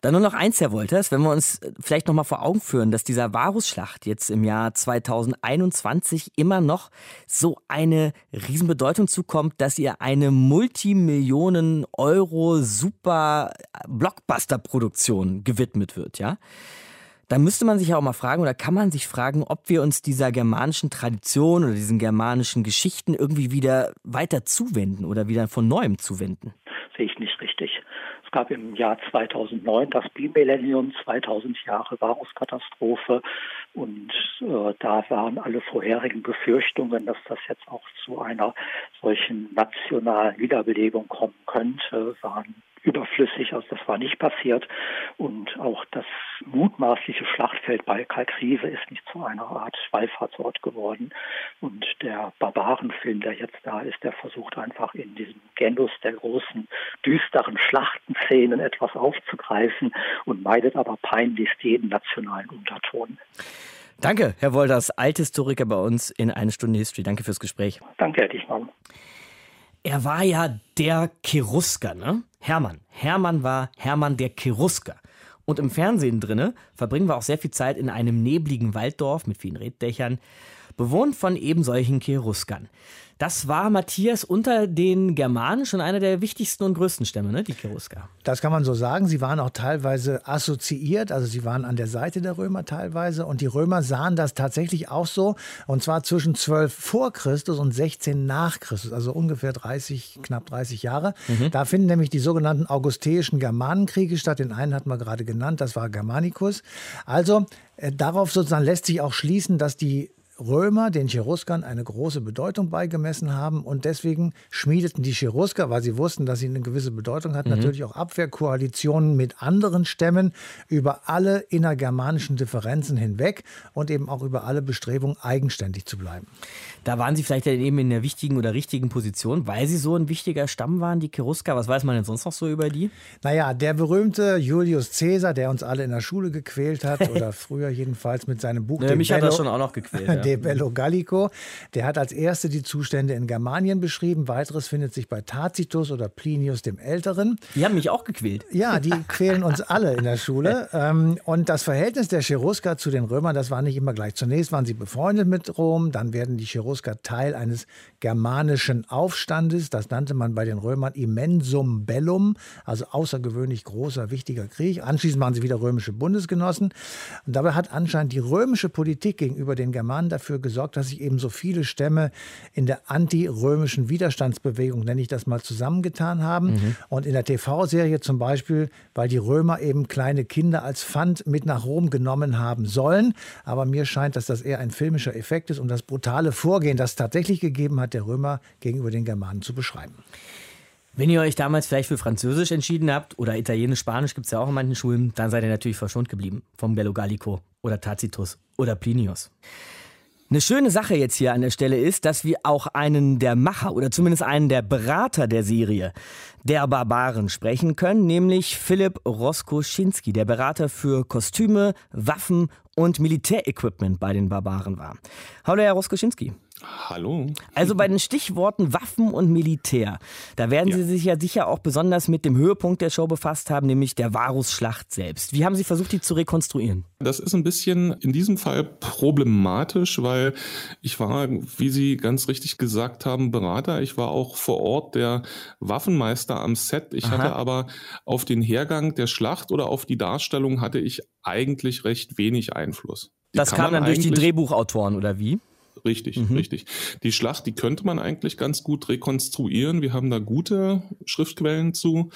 Dann nur noch eins, Herr Wolters, wenn wir uns vielleicht noch mal vor Augen führen, dass dieser Varusschlacht jetzt im Jahr 2021 immer noch so eine Riesenbedeutung zukommt, dass ihr eine Multimillionen Euro super Blockbuster-Produktion gewidmet wird, ja? Da müsste man sich ja auch mal fragen oder kann man sich fragen, ob wir uns dieser germanischen Tradition oder diesen germanischen Geschichten irgendwie wieder weiter zuwenden oder wieder von neuem zuwenden. Sehe ich nicht richtig. Es gab im Jahr 2009 das Bimillennium, 2000 Jahre Varus-Katastrophe und äh, da waren alle vorherigen Befürchtungen, dass das jetzt auch zu einer solchen nationalen Wiederbelebung kommen könnte, waren überflüssig, also das war nicht passiert. Und auch das mutmaßliche Schlachtfeld bei Kalkrive ist nicht zu einer Art Wallfahrtsort geworden. Und der Barbarenfilm, der jetzt da ist, der versucht einfach in diesem Genus der großen, düsteren Schlachtenszenen etwas aufzugreifen und meidet aber peinlichst jeden nationalen Unterton. Danke, Herr Wolters, Althistoriker bei uns in eine Stunde History. Danke fürs Gespräch. Danke, Herr Dichmann. Er war ja der Cherusker, ne? Hermann. Hermann war Hermann der Cherusker. Und im Fernsehen drinne verbringen wir auch sehr viel Zeit in einem nebligen Walddorf mit vielen Reddächern, bewohnt von eben solchen Cheruskern. Das war Matthias unter den Germanen schon einer der wichtigsten und größten Stämme, ne? die Cherusker. Das kann man so sagen. Sie waren auch teilweise assoziiert, also sie waren an der Seite der Römer teilweise. Und die Römer sahen das tatsächlich auch so. Und zwar zwischen 12 vor Christus und 16 nach Christus, also ungefähr 30, knapp 30 Jahre. Mhm. Da finden nämlich die sogenannten augusteischen Germanenkriege statt. Den einen hatten wir gerade genannt, das war Germanicus. Also äh, darauf sozusagen lässt sich auch schließen, dass die Römer den Cheruskern eine große Bedeutung beigemessen haben und deswegen schmiedeten die Cherusker, weil sie wussten, dass sie eine gewisse Bedeutung hatten, mhm. natürlich auch Abwehrkoalitionen mit anderen Stämmen über alle innergermanischen Differenzen hinweg und eben auch über alle Bestrebungen, eigenständig zu bleiben. Da waren sie vielleicht eben in der wichtigen oder richtigen Position, weil sie so ein wichtiger Stamm waren, die Cherusker. Was weiß man denn sonst noch so über die? Naja, der berühmte Julius Caesar, der uns alle in der Schule gequält hat, oder *laughs* früher jedenfalls mit seinem Buch. Ja, mich Bello, hat das schon auch noch gequält. Ja. *laughs* De Bello Gallico. Der hat als erste die Zustände in Germanien beschrieben. Weiteres findet sich bei Tacitus oder Plinius dem Älteren. Die haben mich auch gequält. Ja, die *laughs* quälen uns alle in der Schule. Ähm, und das Verhältnis der Cherusker zu den Römern, das war nicht immer gleich. Zunächst waren sie befreundet mit Rom, dann werden die Cherusker Cherusker Teil eines germanischen Aufstandes. Das nannte man bei den Römern Immensum Bellum, also außergewöhnlich großer, wichtiger Krieg. Anschließend waren sie wieder römische Bundesgenossen. Und dabei hat anscheinend die römische Politik gegenüber den Germanen dafür gesorgt, dass sich eben so viele Stämme in der antirömischen Widerstandsbewegung, nenne ich das mal, zusammengetan haben. Mhm. Und in der TV-Serie zum Beispiel, weil die Römer eben kleine Kinder als Pfand mit nach Rom genommen haben sollen. Aber mir scheint, dass das eher ein filmischer Effekt ist, um das brutale Vorgehen Vorgehen, das tatsächlich gegeben hat, der Römer gegenüber den Germanen zu beschreiben. Wenn ihr euch damals vielleicht für Französisch entschieden habt oder Italienisch, Spanisch gibt es ja auch in manchen Schulen, dann seid ihr natürlich verschont geblieben vom Bello Gallico oder Tacitus oder Plinius. Eine schöne Sache jetzt hier an der Stelle ist, dass wir auch einen der Macher oder zumindest einen der Berater der Serie der Barbaren sprechen können, nämlich Philipp Roskoschinski, der Berater für Kostüme, Waffen und Militärequipment bei den Barbaren war. Hallo, Herr Roskoschinski. Hallo. Also bei den Stichworten Waffen und Militär, da werden ja. Sie sich ja sicher auch besonders mit dem Höhepunkt der Show befasst haben, nämlich der Varusschlacht selbst. Wie haben Sie versucht, die zu rekonstruieren? Das ist ein bisschen in diesem Fall problematisch, weil ich war, wie Sie ganz richtig gesagt haben, Berater. Ich war auch vor Ort der Waffenmeister am Set. Ich Aha. hatte aber auf den Hergang der Schlacht oder auf die Darstellung hatte ich eigentlich recht wenig Einfluss. Die das kam dann durch die Drehbuchautoren oder wie? Richtig, mhm. richtig. Die Schlacht, die könnte man eigentlich ganz gut rekonstruieren. Wir haben da gute Schriftquellen zu.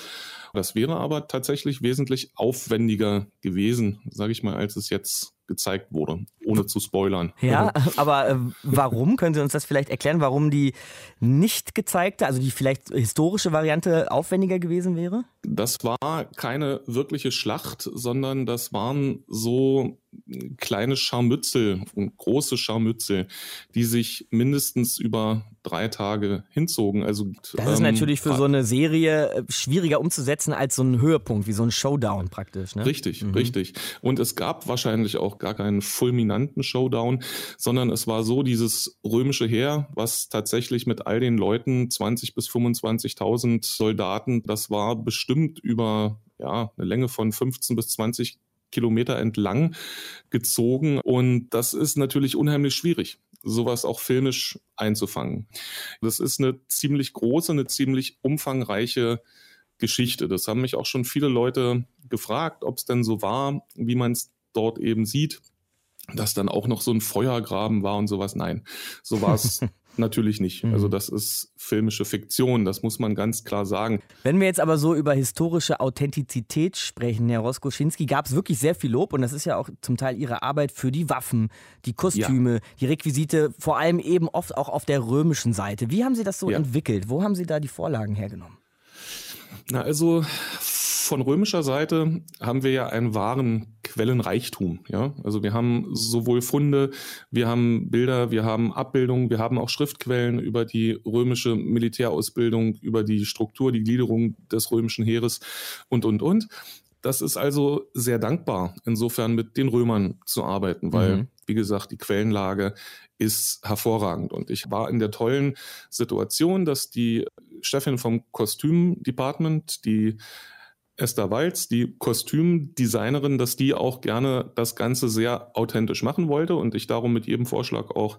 Das wäre aber tatsächlich wesentlich aufwendiger gewesen, sage ich mal, als es jetzt gezeigt wurde, ohne zu spoilern. Ja, *laughs* aber äh, warum? Können Sie uns das vielleicht erklären, warum die nicht gezeigte, also die vielleicht historische Variante aufwendiger gewesen wäre? Das war keine wirkliche Schlacht, sondern das waren so kleine Scharmützel und große Scharmützel, die sich mindestens über drei Tage hinzogen. Also, das ist ähm, natürlich für so eine Serie äh, schwieriger umzusetzen als so ein Höhepunkt, wie so ein Showdown praktisch. Ne? Richtig, mhm. richtig. Und es gab wahrscheinlich auch gar keinen fulminanten Showdown, sondern es war so dieses römische Heer, was tatsächlich mit all den Leuten, 20 bis 25.000 Soldaten, das war bestimmt über ja, eine Länge von 15 bis 20 Kilometer entlang gezogen. Und das ist natürlich unheimlich schwierig, sowas auch filmisch einzufangen. Das ist eine ziemlich große, eine ziemlich umfangreiche Geschichte. Das haben mich auch schon viele Leute gefragt, ob es denn so war, wie man es dort eben sieht dass dann auch noch so ein Feuergraben war und sowas. Nein, so war es *laughs* natürlich nicht. Mhm. Also das ist filmische Fiktion, das muss man ganz klar sagen. Wenn wir jetzt aber so über historische Authentizität sprechen, Herr Roskoschinski, gab es wirklich sehr viel Lob und das ist ja auch zum Teil Ihre Arbeit für die Waffen, die Kostüme, ja. die Requisite, vor allem eben oft auch auf der römischen Seite. Wie haben Sie das so ja. entwickelt? Wo haben Sie da die Vorlagen hergenommen? Na, also von römischer Seite haben wir ja einen wahren Quellenreichtum. Ja? Also wir haben sowohl Funde, wir haben Bilder, wir haben Abbildungen, wir haben auch Schriftquellen über die römische Militärausbildung, über die Struktur, die Gliederung des römischen Heeres und, und, und. Das ist also sehr dankbar, insofern mit den Römern zu arbeiten, weil, mhm. wie gesagt, die Quellenlage ist hervorragend. Und ich war in der tollen Situation, dass die Chefin vom Kostümdepartment, die Esther Walz, die Kostümdesignerin, dass die auch gerne das Ganze sehr authentisch machen wollte und ich darum mit jedem Vorschlag auch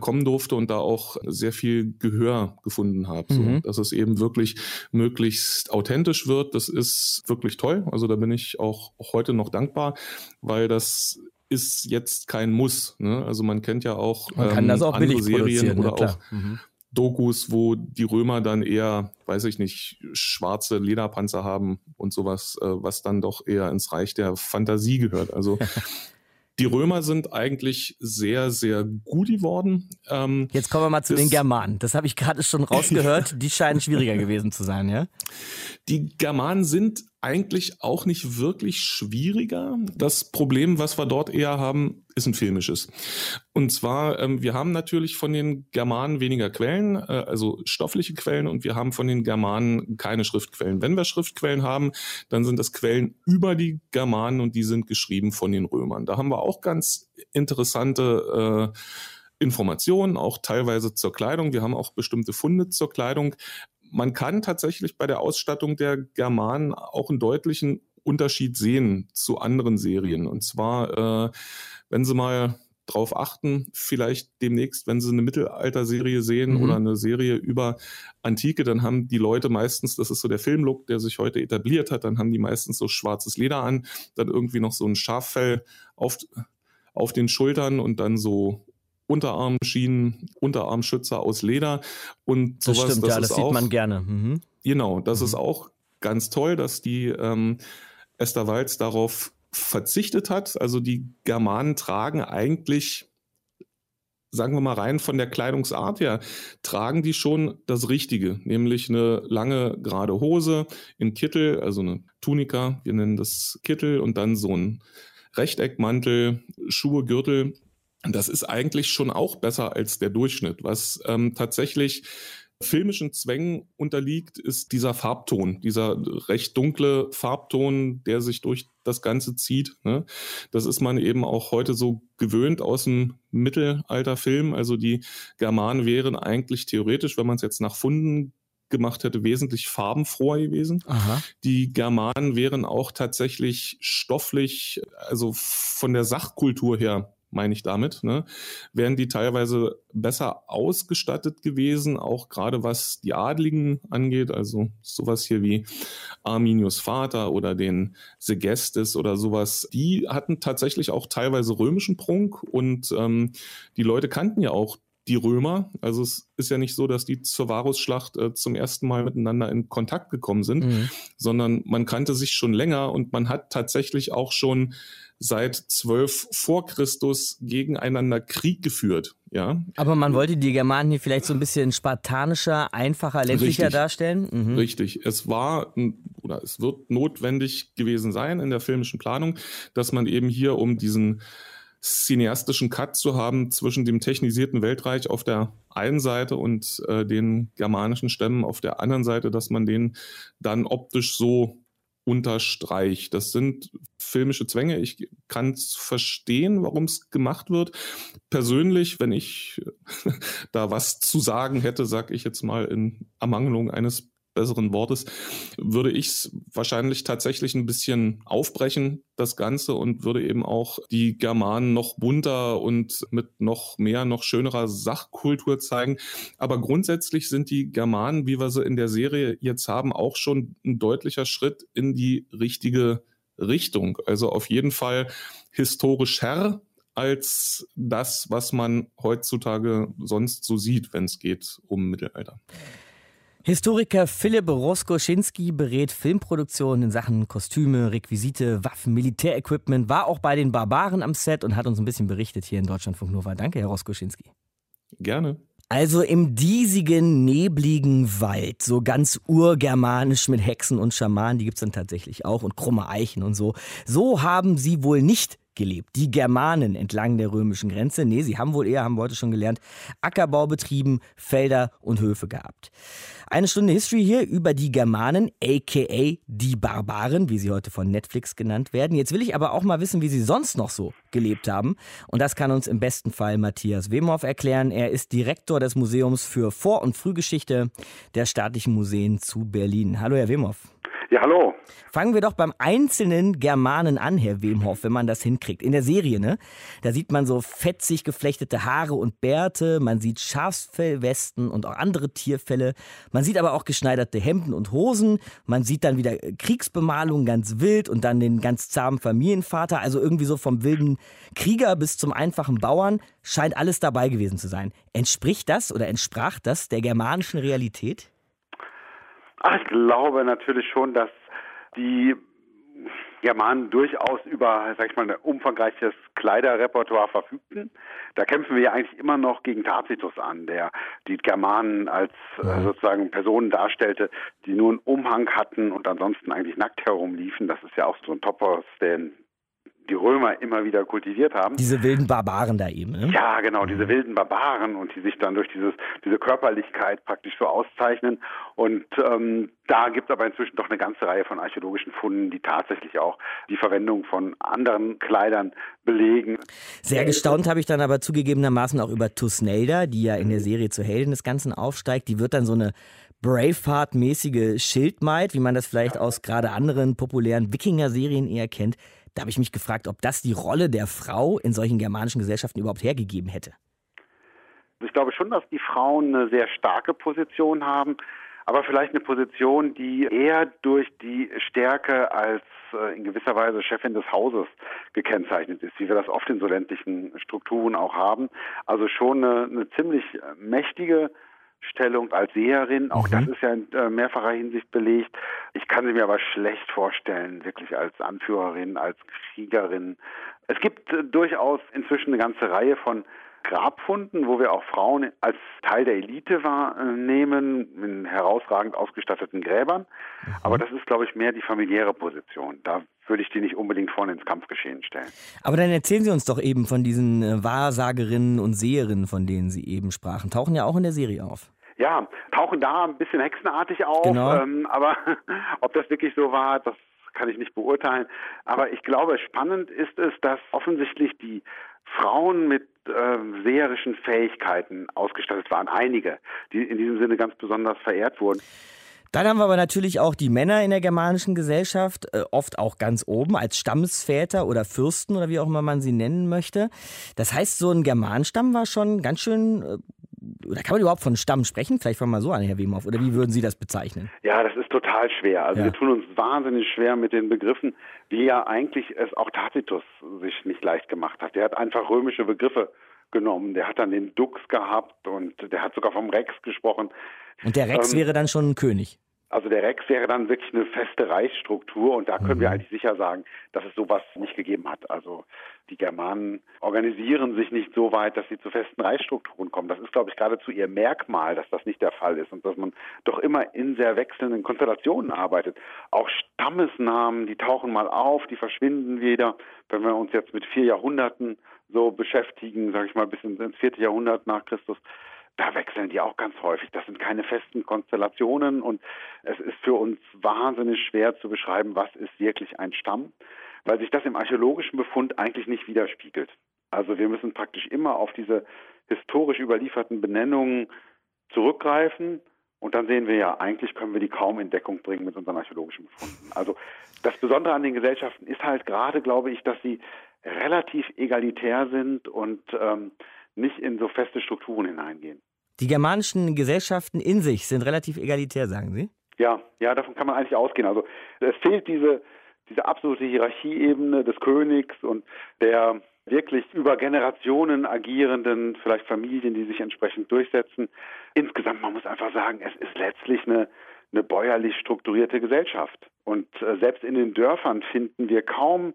kommen durfte und da auch sehr viel Gehör gefunden habe, mhm. so, dass es eben wirklich möglichst authentisch wird. Das ist wirklich toll. Also da bin ich auch, auch heute noch dankbar, weil das ist jetzt kein Muss. Ne? Also man kennt ja auch, man kann ähm, das auch andere Serien oder ja, auch mhm. Dokus, wo die Römer dann eher, weiß ich nicht, schwarze Lederpanzer haben und sowas, äh, was dann doch eher ins Reich der Fantasie gehört. Also *laughs* Die Römer sind eigentlich sehr, sehr gut geworden. Ähm, Jetzt kommen wir mal zu den Germanen. Das habe ich gerade schon rausgehört. *laughs* Die scheinen schwieriger gewesen zu sein, ja? Die Germanen sind eigentlich auch nicht wirklich schwieriger. Das Problem, was wir dort eher haben, ist ein filmisches. Und zwar, ähm, wir haben natürlich von den Germanen weniger Quellen, äh, also stoffliche Quellen, und wir haben von den Germanen keine Schriftquellen. Wenn wir Schriftquellen haben, dann sind das Quellen über die Germanen und die sind geschrieben von den Römern. Da haben wir auch ganz interessante äh, Informationen, auch teilweise zur Kleidung. Wir haben auch bestimmte Funde zur Kleidung man kann tatsächlich bei der Ausstattung der Germanen auch einen deutlichen Unterschied sehen zu anderen Serien. Und zwar, äh, wenn Sie mal drauf achten, vielleicht demnächst, wenn Sie eine Mittelalter-Serie sehen mhm. oder eine Serie über Antike, dann haben die Leute meistens, das ist so der Filmlook, der sich heute etabliert hat, dann haben die meistens so schwarzes Leder an, dann irgendwie noch so ein Schaffell auf, auf den Schultern und dann so Unterarmschienen, Unterarmschützer aus Leder und sowas. Das stimmt, das ja, das sieht man gerne. Mhm. Genau, das mhm. ist auch ganz toll, dass die ähm, Esther Walz darauf verzichtet hat. Also die Germanen tragen eigentlich, sagen wir mal rein von der Kleidungsart her, tragen die schon das Richtige, nämlich eine lange gerade Hose in Kittel, also eine Tunika, wir nennen das Kittel und dann so ein Rechteckmantel, Schuhe, Gürtel das ist eigentlich schon auch besser als der Durchschnitt. Was ähm, tatsächlich filmischen Zwängen unterliegt, ist dieser Farbton, dieser recht dunkle Farbton, der sich durch das Ganze zieht. Ne? Das ist man eben auch heute so gewöhnt aus dem Mittelalterfilm. Also die Germanen wären eigentlich theoretisch, wenn man es jetzt nach Funden gemacht hätte, wesentlich farbenfroher gewesen. Aha. Die Germanen wären auch tatsächlich stofflich, also von der Sachkultur her meine ich damit, ne, wären die teilweise besser ausgestattet gewesen, auch gerade was die Adligen angeht, also sowas hier wie Arminius Vater oder den Segestes oder sowas. Die hatten tatsächlich auch teilweise römischen Prunk und ähm, die Leute kannten ja auch die Römer. Also es ist ja nicht so, dass die zur Varusschlacht äh, zum ersten Mal miteinander in Kontakt gekommen sind, mhm. sondern man kannte sich schon länger und man hat tatsächlich auch schon seit 12 vor Christus gegeneinander Krieg geführt. Ja. Aber man wollte die Germanen hier vielleicht so ein bisschen spartanischer, einfacher, ländlicher Richtig. darstellen. Mhm. Richtig. Es war oder es wird notwendig gewesen sein in der filmischen Planung, dass man eben hier um diesen cineastischen Cut zu haben zwischen dem technisierten Weltreich auf der einen Seite und äh, den germanischen Stämmen auf der anderen Seite, dass man den dann optisch so unterstreicht. Das sind filmische Zwänge. Ich kann es verstehen, warum es gemacht wird. Persönlich, wenn ich *laughs* da was zu sagen hätte, sage ich jetzt mal in Ermangelung eines besseren Wortes, würde ich es wahrscheinlich tatsächlich ein bisschen aufbrechen, das Ganze, und würde eben auch die Germanen noch bunter und mit noch mehr, noch schönerer Sachkultur zeigen. Aber grundsätzlich sind die Germanen, wie wir sie in der Serie jetzt haben, auch schon ein deutlicher Schritt in die richtige Richtung. Also auf jeden Fall historisch Herr, als das, was man heutzutage sonst so sieht, wenn es geht um Mittelalter. Historiker Philipp Roskoschinski berät Filmproduktionen in Sachen Kostüme, Requisite, Waffen, Militärequipment, war auch bei den Barbaren am Set und hat uns ein bisschen berichtet hier in Deutschlandfunk Nova. Danke, Herr Roskoschinski. Gerne. Also im diesigen, nebligen Wald, so ganz urgermanisch mit Hexen und Schamanen, die gibt es dann tatsächlich auch und krumme Eichen und so. So haben sie wohl nicht gelebt. Die Germanen entlang der römischen Grenze. Nee, sie haben wohl eher, haben wir heute schon gelernt, Ackerbau betrieben, Felder und Höfe gehabt. Eine Stunde History hier über die Germanen, aka die Barbaren, wie sie heute von Netflix genannt werden. Jetzt will ich aber auch mal wissen, wie sie sonst noch so gelebt haben. Und das kann uns im besten Fall Matthias Wemhoff erklären. Er ist Direktor des Museums für Vor- und Frühgeschichte der Staatlichen Museen zu Berlin. Hallo, Herr Wemhoff. Ja, hallo. Fangen wir doch beim einzelnen Germanen an, Herr Wemhoff, wenn man das hinkriegt. In der Serie, ne? Da sieht man so fetzig geflechtete Haare und Bärte, man sieht Schafsfellwesten und auch andere Tierfälle. Man sieht aber auch geschneiderte Hemden und Hosen. Man sieht dann wieder Kriegsbemalung ganz wild und dann den ganz zahmen Familienvater. Also irgendwie so vom wilden Krieger bis zum einfachen Bauern scheint alles dabei gewesen zu sein. Entspricht das oder entsprach das der germanischen Realität? Ach, ich glaube natürlich schon, dass die Germanen durchaus über, sag ich mal, ein umfangreiches Kleiderrepertoire verfügten. Da kämpfen wir ja eigentlich immer noch gegen Tacitus an, der die Germanen als äh, sozusagen Personen darstellte, die nur einen Umhang hatten und ansonsten eigentlich nackt herumliefen. Das ist ja auch so ein Topos, den die Römer immer wieder kultiviert haben. Diese wilden Barbaren da eben, ne? Ja, genau, diese wilden Barbaren und die sich dann durch dieses, diese Körperlichkeit praktisch so auszeichnen. Und ähm, da gibt es aber inzwischen doch eine ganze Reihe von archäologischen Funden, die tatsächlich auch die Verwendung von anderen Kleidern belegen. Sehr gestaunt habe ich dann aber zugegebenermaßen auch über Tusnelda, die ja in der Serie zur Heldin des Ganzen aufsteigt. Die wird dann so eine Braveheart-mäßige Schildmaid, wie man das vielleicht aus gerade anderen populären Wikinger-Serien eher kennt. Da habe ich mich gefragt, ob das die Rolle der Frau in solchen germanischen Gesellschaften überhaupt hergegeben hätte. Ich glaube schon, dass die Frauen eine sehr starke Position haben, aber vielleicht eine Position, die eher durch die Stärke als äh, in gewisser Weise Chefin des Hauses gekennzeichnet ist, wie wir das oft in so ländlichen Strukturen auch haben. Also schon eine, eine ziemlich mächtige Stellung als Seherin. Auch mhm. das ist ja in äh, mehrfacher Hinsicht belegt. Ich kann sie mir aber schlecht vorstellen, wirklich als Anführerin, als Kriegerin. Es gibt äh, durchaus inzwischen eine ganze Reihe von Grabfunden, wo wir auch Frauen als Teil der Elite wahrnehmen, in herausragend ausgestatteten Gräbern. Mhm. Aber das ist, glaube ich, mehr die familiäre Position. Da würde ich die nicht unbedingt vorne ins Kampfgeschehen stellen. Aber dann erzählen Sie uns doch eben von diesen äh, Wahrsagerinnen und Seherinnen, von denen Sie eben sprachen. Tauchen ja auch in der Serie auf. Ja, tauchen da ein bisschen hexenartig auf. Genau. Ähm, aber *laughs* ob das wirklich so war, das kann ich nicht beurteilen. Aber ich glaube, spannend ist es, dass offensichtlich die Frauen mit äh, seherischen Fähigkeiten ausgestattet waren. Einige, die in diesem Sinne ganz besonders verehrt wurden. Dann haben wir aber natürlich auch die Männer in der germanischen Gesellschaft, äh, oft auch ganz oben als Stammesväter oder Fürsten oder wie auch immer man sie nennen möchte. Das heißt, so ein Germanenstamm war schon ganz schön äh, oder kann man überhaupt von Stamm sprechen? Vielleicht fangen wir mal so an, Herr Wemhoff. Oder wie würden Sie das bezeichnen? Ja, das ist total schwer. Also Ja. wir tun uns wahnsinnig schwer mit den Begriffen, wie ja eigentlich es auch Tacitus sich nicht leicht gemacht hat. Der hat einfach römische Begriffe genommen. Der hat dann den Dux gehabt und der hat sogar vom Rex gesprochen. Und der Rex Ähm, wäre dann schon ein König. Also der Rex wäre dann wirklich eine feste Reichsstruktur und da können wir eigentlich sicher sagen, dass es sowas nicht gegeben hat. Also die Germanen organisieren sich nicht so weit, dass sie zu festen Reichsstrukturen kommen. Das ist, glaube ich, geradezu ihr Merkmal, dass das nicht der Fall ist und dass man doch immer in sehr wechselnden Konstellationen arbeitet. Auch Stammesnamen, die tauchen mal auf, die verschwinden wieder. Wenn wir uns jetzt mit vier Jahrhunderten so beschäftigen, sage ich mal, bis ins vierte Jahrhundert nach Christus, da wechseln die auch ganz häufig. Das sind keine festen Konstellationen und es ist für uns wahnsinnig schwer zu beschreiben, was ist wirklich ein Stamm, weil sich das im archäologischen Befund eigentlich nicht widerspiegelt. Also wir müssen praktisch immer auf diese historisch überlieferten Benennungen zurückgreifen und dann sehen wir ja, eigentlich können wir die kaum in Deckung bringen mit unseren archäologischen Befunden. Also das Besondere an den Gesellschaften ist halt gerade, glaube ich, dass sie relativ egalitär sind und ähm, nicht in so feste Strukturen hineingehen. Die germanischen Gesellschaften in sich sind relativ egalitär, sagen Sie? Ja, ja, davon kann man eigentlich ausgehen. Also es fehlt diese, diese absolute Hierarchieebene des Königs und der wirklich über Generationen agierenden, vielleicht Familien, die sich entsprechend durchsetzen. Insgesamt, man muss einfach sagen, es ist letztlich eine, eine bäuerlich strukturierte Gesellschaft. Und äh, selbst in den Dörfern finden wir kaum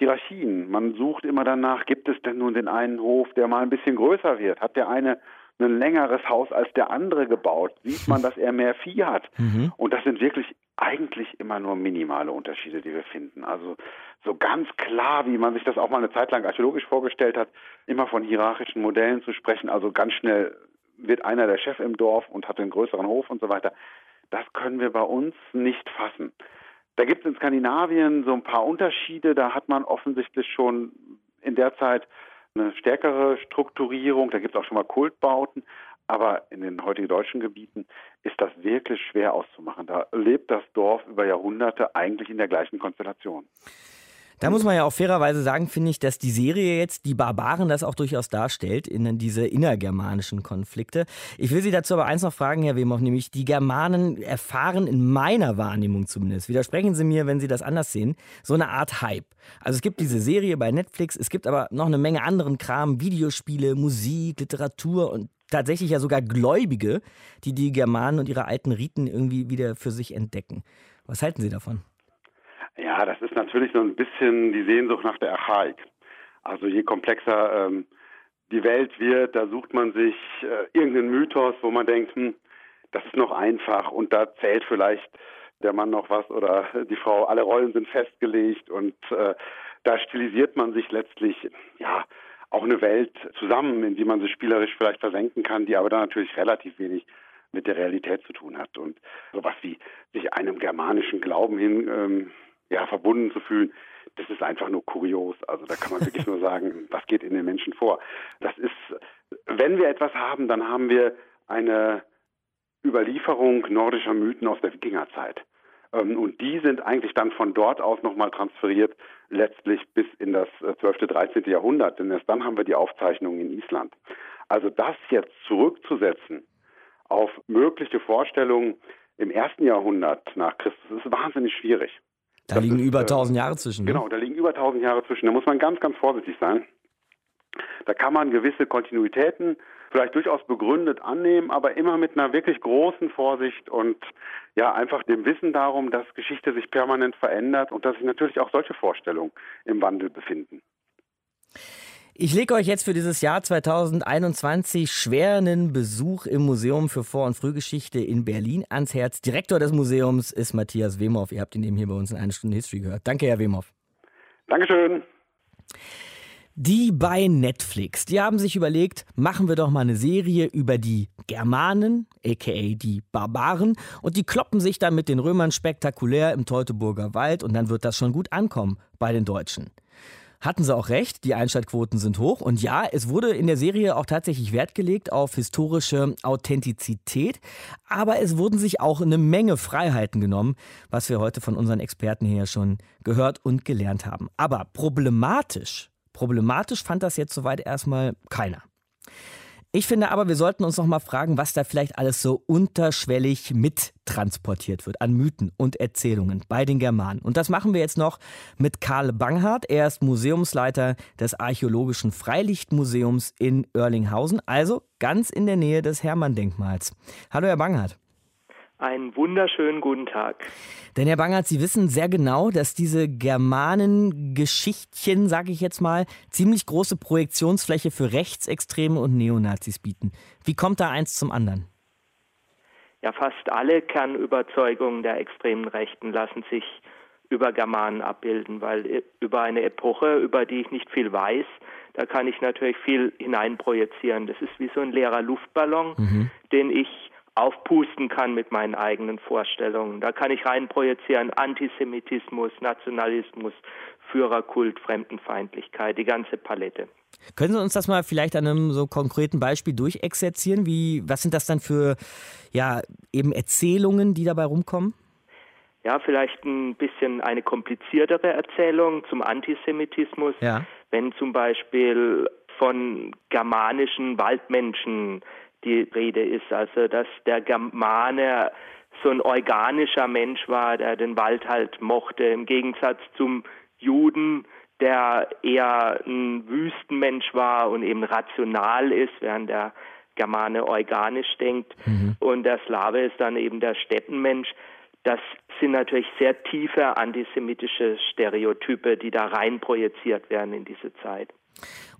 Hierarchien. Man sucht immer danach, gibt es denn nun den einen Hof, der mal ein bisschen größer wird? Hat der eine ein längeres Haus als der andere gebaut? Sieht man, dass er mehr Vieh hat? *laughs* Mhm. Und das sind wirklich eigentlich immer nur minimale Unterschiede, die wir finden. Also so ganz klar, wie man sich das auch mal eine Zeit lang archäologisch vorgestellt hat, immer von hierarchischen Modellen zu sprechen, also ganz schnell wird einer der Chef im Dorf und hat einen größeren Hof und so weiter. Das können wir bei uns nicht fassen. Da gibt es in Skandinavien so ein paar Unterschiede. Da hat man offensichtlich schon in der Zeit eine stärkere Strukturierung. Da gibt es auch schon mal Kultbauten. Aber in den heutigen deutschen Gebieten ist das wirklich schwer auszumachen. Da lebt das Dorf über Jahrhunderte eigentlich in der gleichen Konstellation. Da muss man ja auch fairerweise sagen, finde ich, dass die Serie jetzt die Barbaren das auch durchaus darstellt, in diese innergermanischen Konflikte. Ich will Sie dazu aber eins noch fragen, Herr Wemhoff, nämlich die Germanen erfahren in meiner Wahrnehmung zumindest, widersprechen Sie mir, wenn Sie das anders sehen, so eine Art Hype. Also es gibt diese Serie bei Netflix, es gibt aber noch eine Menge anderen Kram, Videospiele, Musik, Literatur und tatsächlich ja sogar Gläubige, die die Germanen und ihre alten Riten irgendwie wieder für sich entdecken. Was halten Sie davon? Ja, das ist natürlich so ein bisschen die Sehnsucht nach der Archaik. Also je komplexer ähm, die Welt wird, da sucht man sich äh, irgendeinen Mythos, wo man denkt, hm, das ist noch einfach und da zählt vielleicht der Mann noch was oder die Frau, alle Rollen sind festgelegt und äh, da stilisiert man sich letztlich, ja, auch eine Welt zusammen, in die man sich spielerisch vielleicht versenken kann, die aber dann natürlich relativ wenig mit der Realität zu tun hat. Und sowas wie sich einem germanischen Glauben hin ähm, ja, verbunden zu fühlen, das ist einfach nur kurios. Also da kann man wirklich nur sagen, *laughs* was geht in den Menschen vor. Das ist, wenn wir etwas haben, dann haben wir eine Überlieferung nordischer Mythen aus der Wikingerzeit. Ähm, und die sind eigentlich dann von dort aus nochmal transferiert, letztlich bis in das 12., 13. Jahrhundert, denn erst dann haben wir die Aufzeichnungen in Island. Also das jetzt zurückzusetzen auf mögliche Vorstellungen im ersten Jahrhundert nach Christus ist wahnsinnig schwierig. Da das liegen ist, über 1000 Jahre zwischen. Ne? Genau, da liegen über 1000 Jahre zwischen. Da muss man ganz, ganz vorsichtig sein. Da kann man gewisse Kontinuitäten vielleicht durchaus begründet annehmen, aber immer mit einer wirklich großen Vorsicht und ja, einfach dem Wissen darum, dass Geschichte sich permanent verändert und dass sich natürlich auch solche Vorstellungen im Wandel befinden. Ich lege euch jetzt für dieses Jahr 2021 schwer einen Besuch im Museum für Vor- und Frühgeschichte in Berlin ans Herz. Direktor des Museums ist Matthias Wemhoff. Ihr habt ihn eben hier bei uns in einer Stunde History gehört. Danke, Herr Wemhoff. Dankeschön. Die bei Netflix, die haben sich überlegt, machen wir doch mal eine Serie über die Germanen, aka die Barbaren, und die kloppen sich dann mit den Römern spektakulär im Teutoburger Wald und dann wird das schon gut ankommen bei den Deutschen hatten sie auch recht, die Einschaltquoten sind hoch. Und ja, es wurde in der Serie auch tatsächlich Wert gelegt auf historische Authentizität. Aber es wurden sich auch eine Menge Freiheiten genommen, was wir heute von unseren Experten hier schon gehört und gelernt haben. Aber problematisch, problematisch fand das jetzt soweit erstmal keiner. Ich finde aber, wir sollten uns noch mal fragen, was da vielleicht alles so unterschwellig mittransportiert wird an Mythen und Erzählungen bei den Germanen. Und das machen wir jetzt noch mit Karl Banghardt. Er ist Museumsleiter des Archäologischen Freilichtmuseums in Oerlinghausen, also ganz in der Nähe des Hermann-Denkmals. Hallo, Herr Banghardt. Einen wunderschönen guten Tag. Denn Herr Bangert, Sie wissen sehr genau, dass diese Germanengeschichtchen, sage ich jetzt mal, ziemlich große Projektionsfläche für Rechtsextreme und Neonazis bieten. Wie kommt da eins zum anderen? Ja, fast alle Kernüberzeugungen der extremen Rechten lassen sich über Germanen abbilden, weil über eine Epoche, über die ich nicht viel weiß, da kann ich natürlich viel hineinprojizieren. Das ist wie so ein leerer Luftballon, mhm. den ich aufpusten kann mit meinen eigenen Vorstellungen. Da kann ich reinprojizieren Antisemitismus, Nationalismus, Führerkult, Fremdenfeindlichkeit, die ganze Palette. Können Sie uns das mal vielleicht an einem so konkreten Beispiel durchexerzieren? Wie, was sind das dann für ja, eben Erzählungen, die dabei rumkommen? Ja, vielleicht ein bisschen eine kompliziertere Erzählung zum Antisemitismus. Ja. Wenn zum Beispiel von germanischen Waldmenschen die Rede ist. Also dass der Germane so ein organischer Mensch war, der den Wald halt mochte, im Gegensatz zum Juden, der eher ein Wüstenmensch war und eben rational ist, während der Germane organisch denkt. Mhm. Und der Slave ist dann eben der Steppenmensch. Das sind natürlich sehr tiefe antisemitische Stereotype, die da rein projiziert werden in diese Zeit.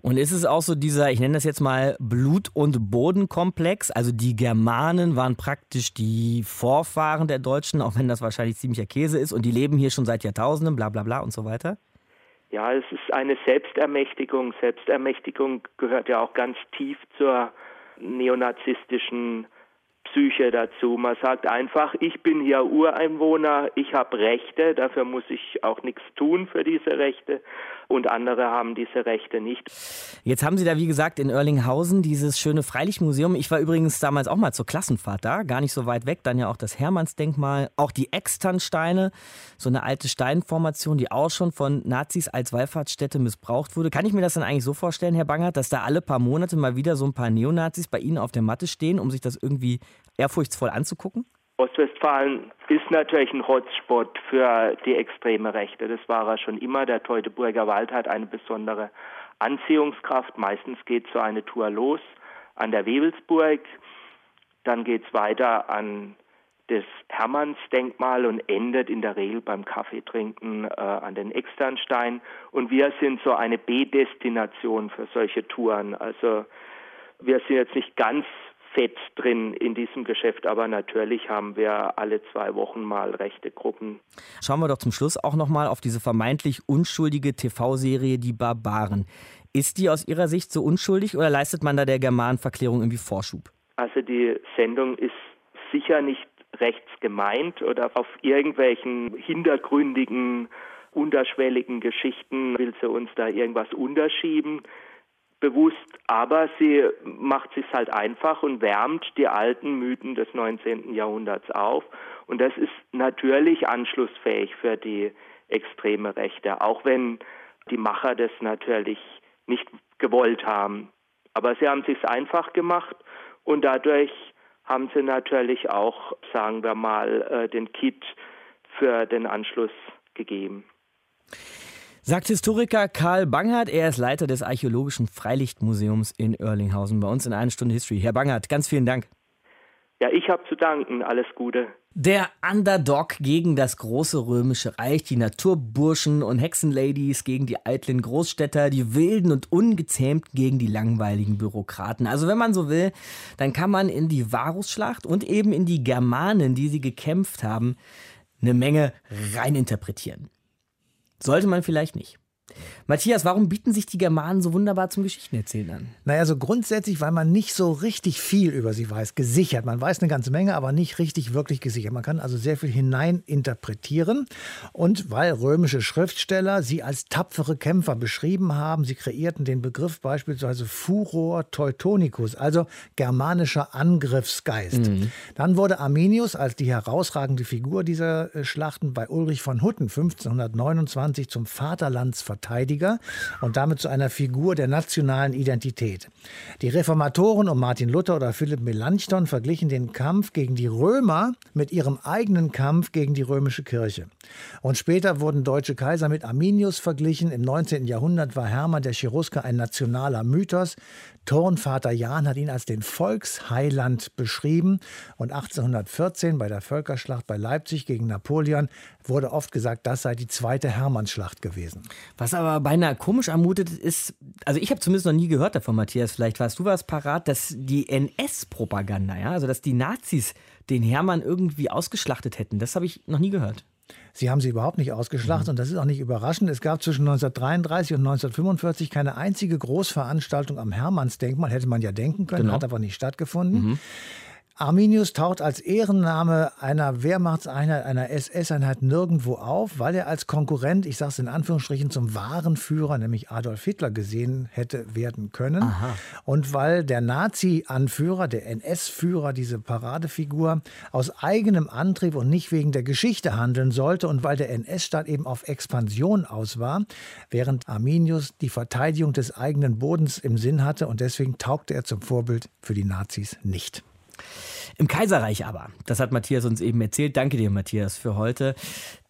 Und ist es auch so dieser, ich nenne das jetzt mal Blut- und Bodenkomplex? Also die Germanen waren praktisch die Vorfahren der Deutschen, auch wenn das wahrscheinlich ziemlicher Käse ist, und die leben hier schon seit Jahrtausenden, bla bla bla und so weiter? Ja, es ist eine Selbstermächtigung. Selbstermächtigung gehört ja auch ganz tief zur neonazistischen Psyche dazu. Man sagt einfach, ich bin hier Ureinwohner, ich habe Rechte, dafür muss ich auch nichts tun für diese Rechte und andere haben diese Rechte nicht. Jetzt haben Sie da, wie gesagt, in Erlinghausen dieses schöne Freilichtmuseum. Ich war übrigens damals auch mal zur Klassenfahrt da, gar nicht so weit weg. Dann ja auch das Hermannsdenkmal, auch die Externsteine, so eine alte Steinformation, die auch schon von Nazis als Wallfahrtsstätte missbraucht wurde. Kann ich mir das dann eigentlich so vorstellen, Herr Bangert, dass da alle paar Monate mal wieder so ein paar Neonazis bei Ihnen auf der Matte stehen, um sich das irgendwie ehrfurchtsvoll anzugucken? Ostwestfalen ist natürlich ein Hotspot für die extreme Rechte. Das war er schon immer. Der Teutoburger Wald hat eine besondere Anziehungskraft. Meistens geht so eine Tour los an der Wewelsburg, dann geht es weiter an das Hermannsdenkmal und endet in der Regel beim Kaffeetrinken äh, an den Externstein. Und wir sind so eine B-Destination für solche Touren. Also wir sind jetzt nicht ganz fett drin in diesem Geschäft, aber natürlich haben wir alle zwei Wochen mal rechte Gruppen. Schauen wir doch zum Schluss auch noch mal auf diese vermeintlich unschuldige TV-Serie Die Barbaren. Ist die aus Ihrer Sicht so unschuldig oder leistet man da der Germanenverklärung irgendwie Vorschub? Also die Sendung ist sicher nicht rechts gemeint oder auf irgendwelchen hintergründigen, unterschwelligen Geschichten will sie uns da irgendwas unterschieben bewusst, aber sie macht sich halt einfach und wärmt die alten Mythen des 19. Jahrhunderts auf. Und das ist natürlich anschlussfähig für die extreme Rechte, auch wenn die Macher das natürlich nicht gewollt haben. Aber sie haben sich einfach gemacht und dadurch haben sie natürlich auch, sagen wir mal, äh, den Kit für den Anschluss gegeben. Sagt Historiker Karl Bangert, er ist Leiter des Archäologischen Freilichtmuseums in Oerlinghausen bei uns in einer Stunde History. Herr Bangert, ganz vielen Dank. Ja, ich habe zu danken. Alles Gute. Der Underdog gegen das große römische Reich, die Naturburschen und Hexenladies gegen die eitlen Großstädter, die wilden und ungezähmten gegen die langweiligen Bürokraten. Also wenn man so will, dann kann man in die Varusschlacht und eben in die Germanen, die sie gekämpft haben, eine Menge reininterpretieren. Sollte man vielleicht nicht. Matthias, warum bieten sich die Germanen so wunderbar zum Geschichtenerzählen an? Naja, so grundsätzlich, weil man nicht so richtig viel über sie weiß, gesichert. Man weiß eine ganze Menge, aber nicht richtig wirklich gesichert. Man kann also sehr viel hineininterpretieren. Und weil römische Schriftsteller sie als tapfere Kämpfer beschrieben haben, sie kreierten den Begriff beispielsweise Furor Teutonicus, also germanischer Angriffsgeist. Mhm. Dann wurde Arminius als die herausragende Figur dieser äh, Schlachten bei Ulrich von Hutten 1529 zum Vaterlandsverteidiger Krieger und damit zu einer Figur der nationalen Identität. Die Reformatoren um Martin Luther oder Philipp Melanchthon verglichen den Kampf gegen die Römer mit ihrem eigenen Kampf gegen die römische Kirche. Und später wurden deutsche Kaiser mit Arminius verglichen. Im 19. Jahrhundert war Hermann der Cherusker ein nationaler Mythos. Turnvater Jan hat ihn als den Volksheiland beschrieben. Und 1814 bei der Völkerschlacht bei Leipzig gegen Napoleon wurde oft gesagt, das sei die zweite Hermannsschlacht gewesen. Was aber beinahe komisch ermutet ist, also ich habe zumindest noch nie gehört davon, Matthias, vielleicht warst du was parat, dass die NS-Propaganda, ja, also dass die Nazis den Hermann irgendwie ausgeschlachtet hätten, das habe ich noch nie gehört. Sie haben sie überhaupt nicht ausgeschlachtet mhm. und das ist auch nicht überraschend. Es gab zwischen 1933 und 1945 keine einzige Großveranstaltung am Hermannsdenkmal, hätte man ja denken können, genau. hat aber nicht stattgefunden. Mhm. Arminius taucht als Ehrenname einer Wehrmachtseinheit, einer SS-Einheit nirgendwo auf, weil er als Konkurrent, ich sage es in Anführungsstrichen, zum wahren Führer, nämlich Adolf Hitler, gesehen hätte werden können. Aha. Und weil der Nazi-Anführer, der NS-Führer, diese Paradefigur, aus eigenem Antrieb und nicht wegen der Geschichte handeln sollte und weil der NS-Staat eben auf Expansion aus war, während Arminius die Verteidigung des eigenen Bodens im Sinn hatte und deswegen taugte er zum Vorbild für die Nazis nicht. Im Kaiserreich aber, das hat Matthias uns eben erzählt, danke dir Matthias für heute,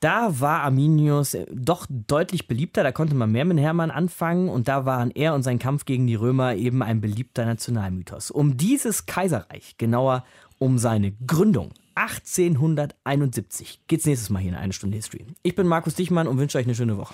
da war Arminius doch deutlich beliebter, da konnte man mehr mit Hermann anfangen und da waren er und sein Kampf gegen die Römer eben ein beliebter Nationalmythos. Um dieses Kaiserreich, genauer um seine Gründung, 1871 geht's nächstes Mal hier in eine Stunde History. Ich bin Markus Dichmann und wünsche euch eine schöne Woche.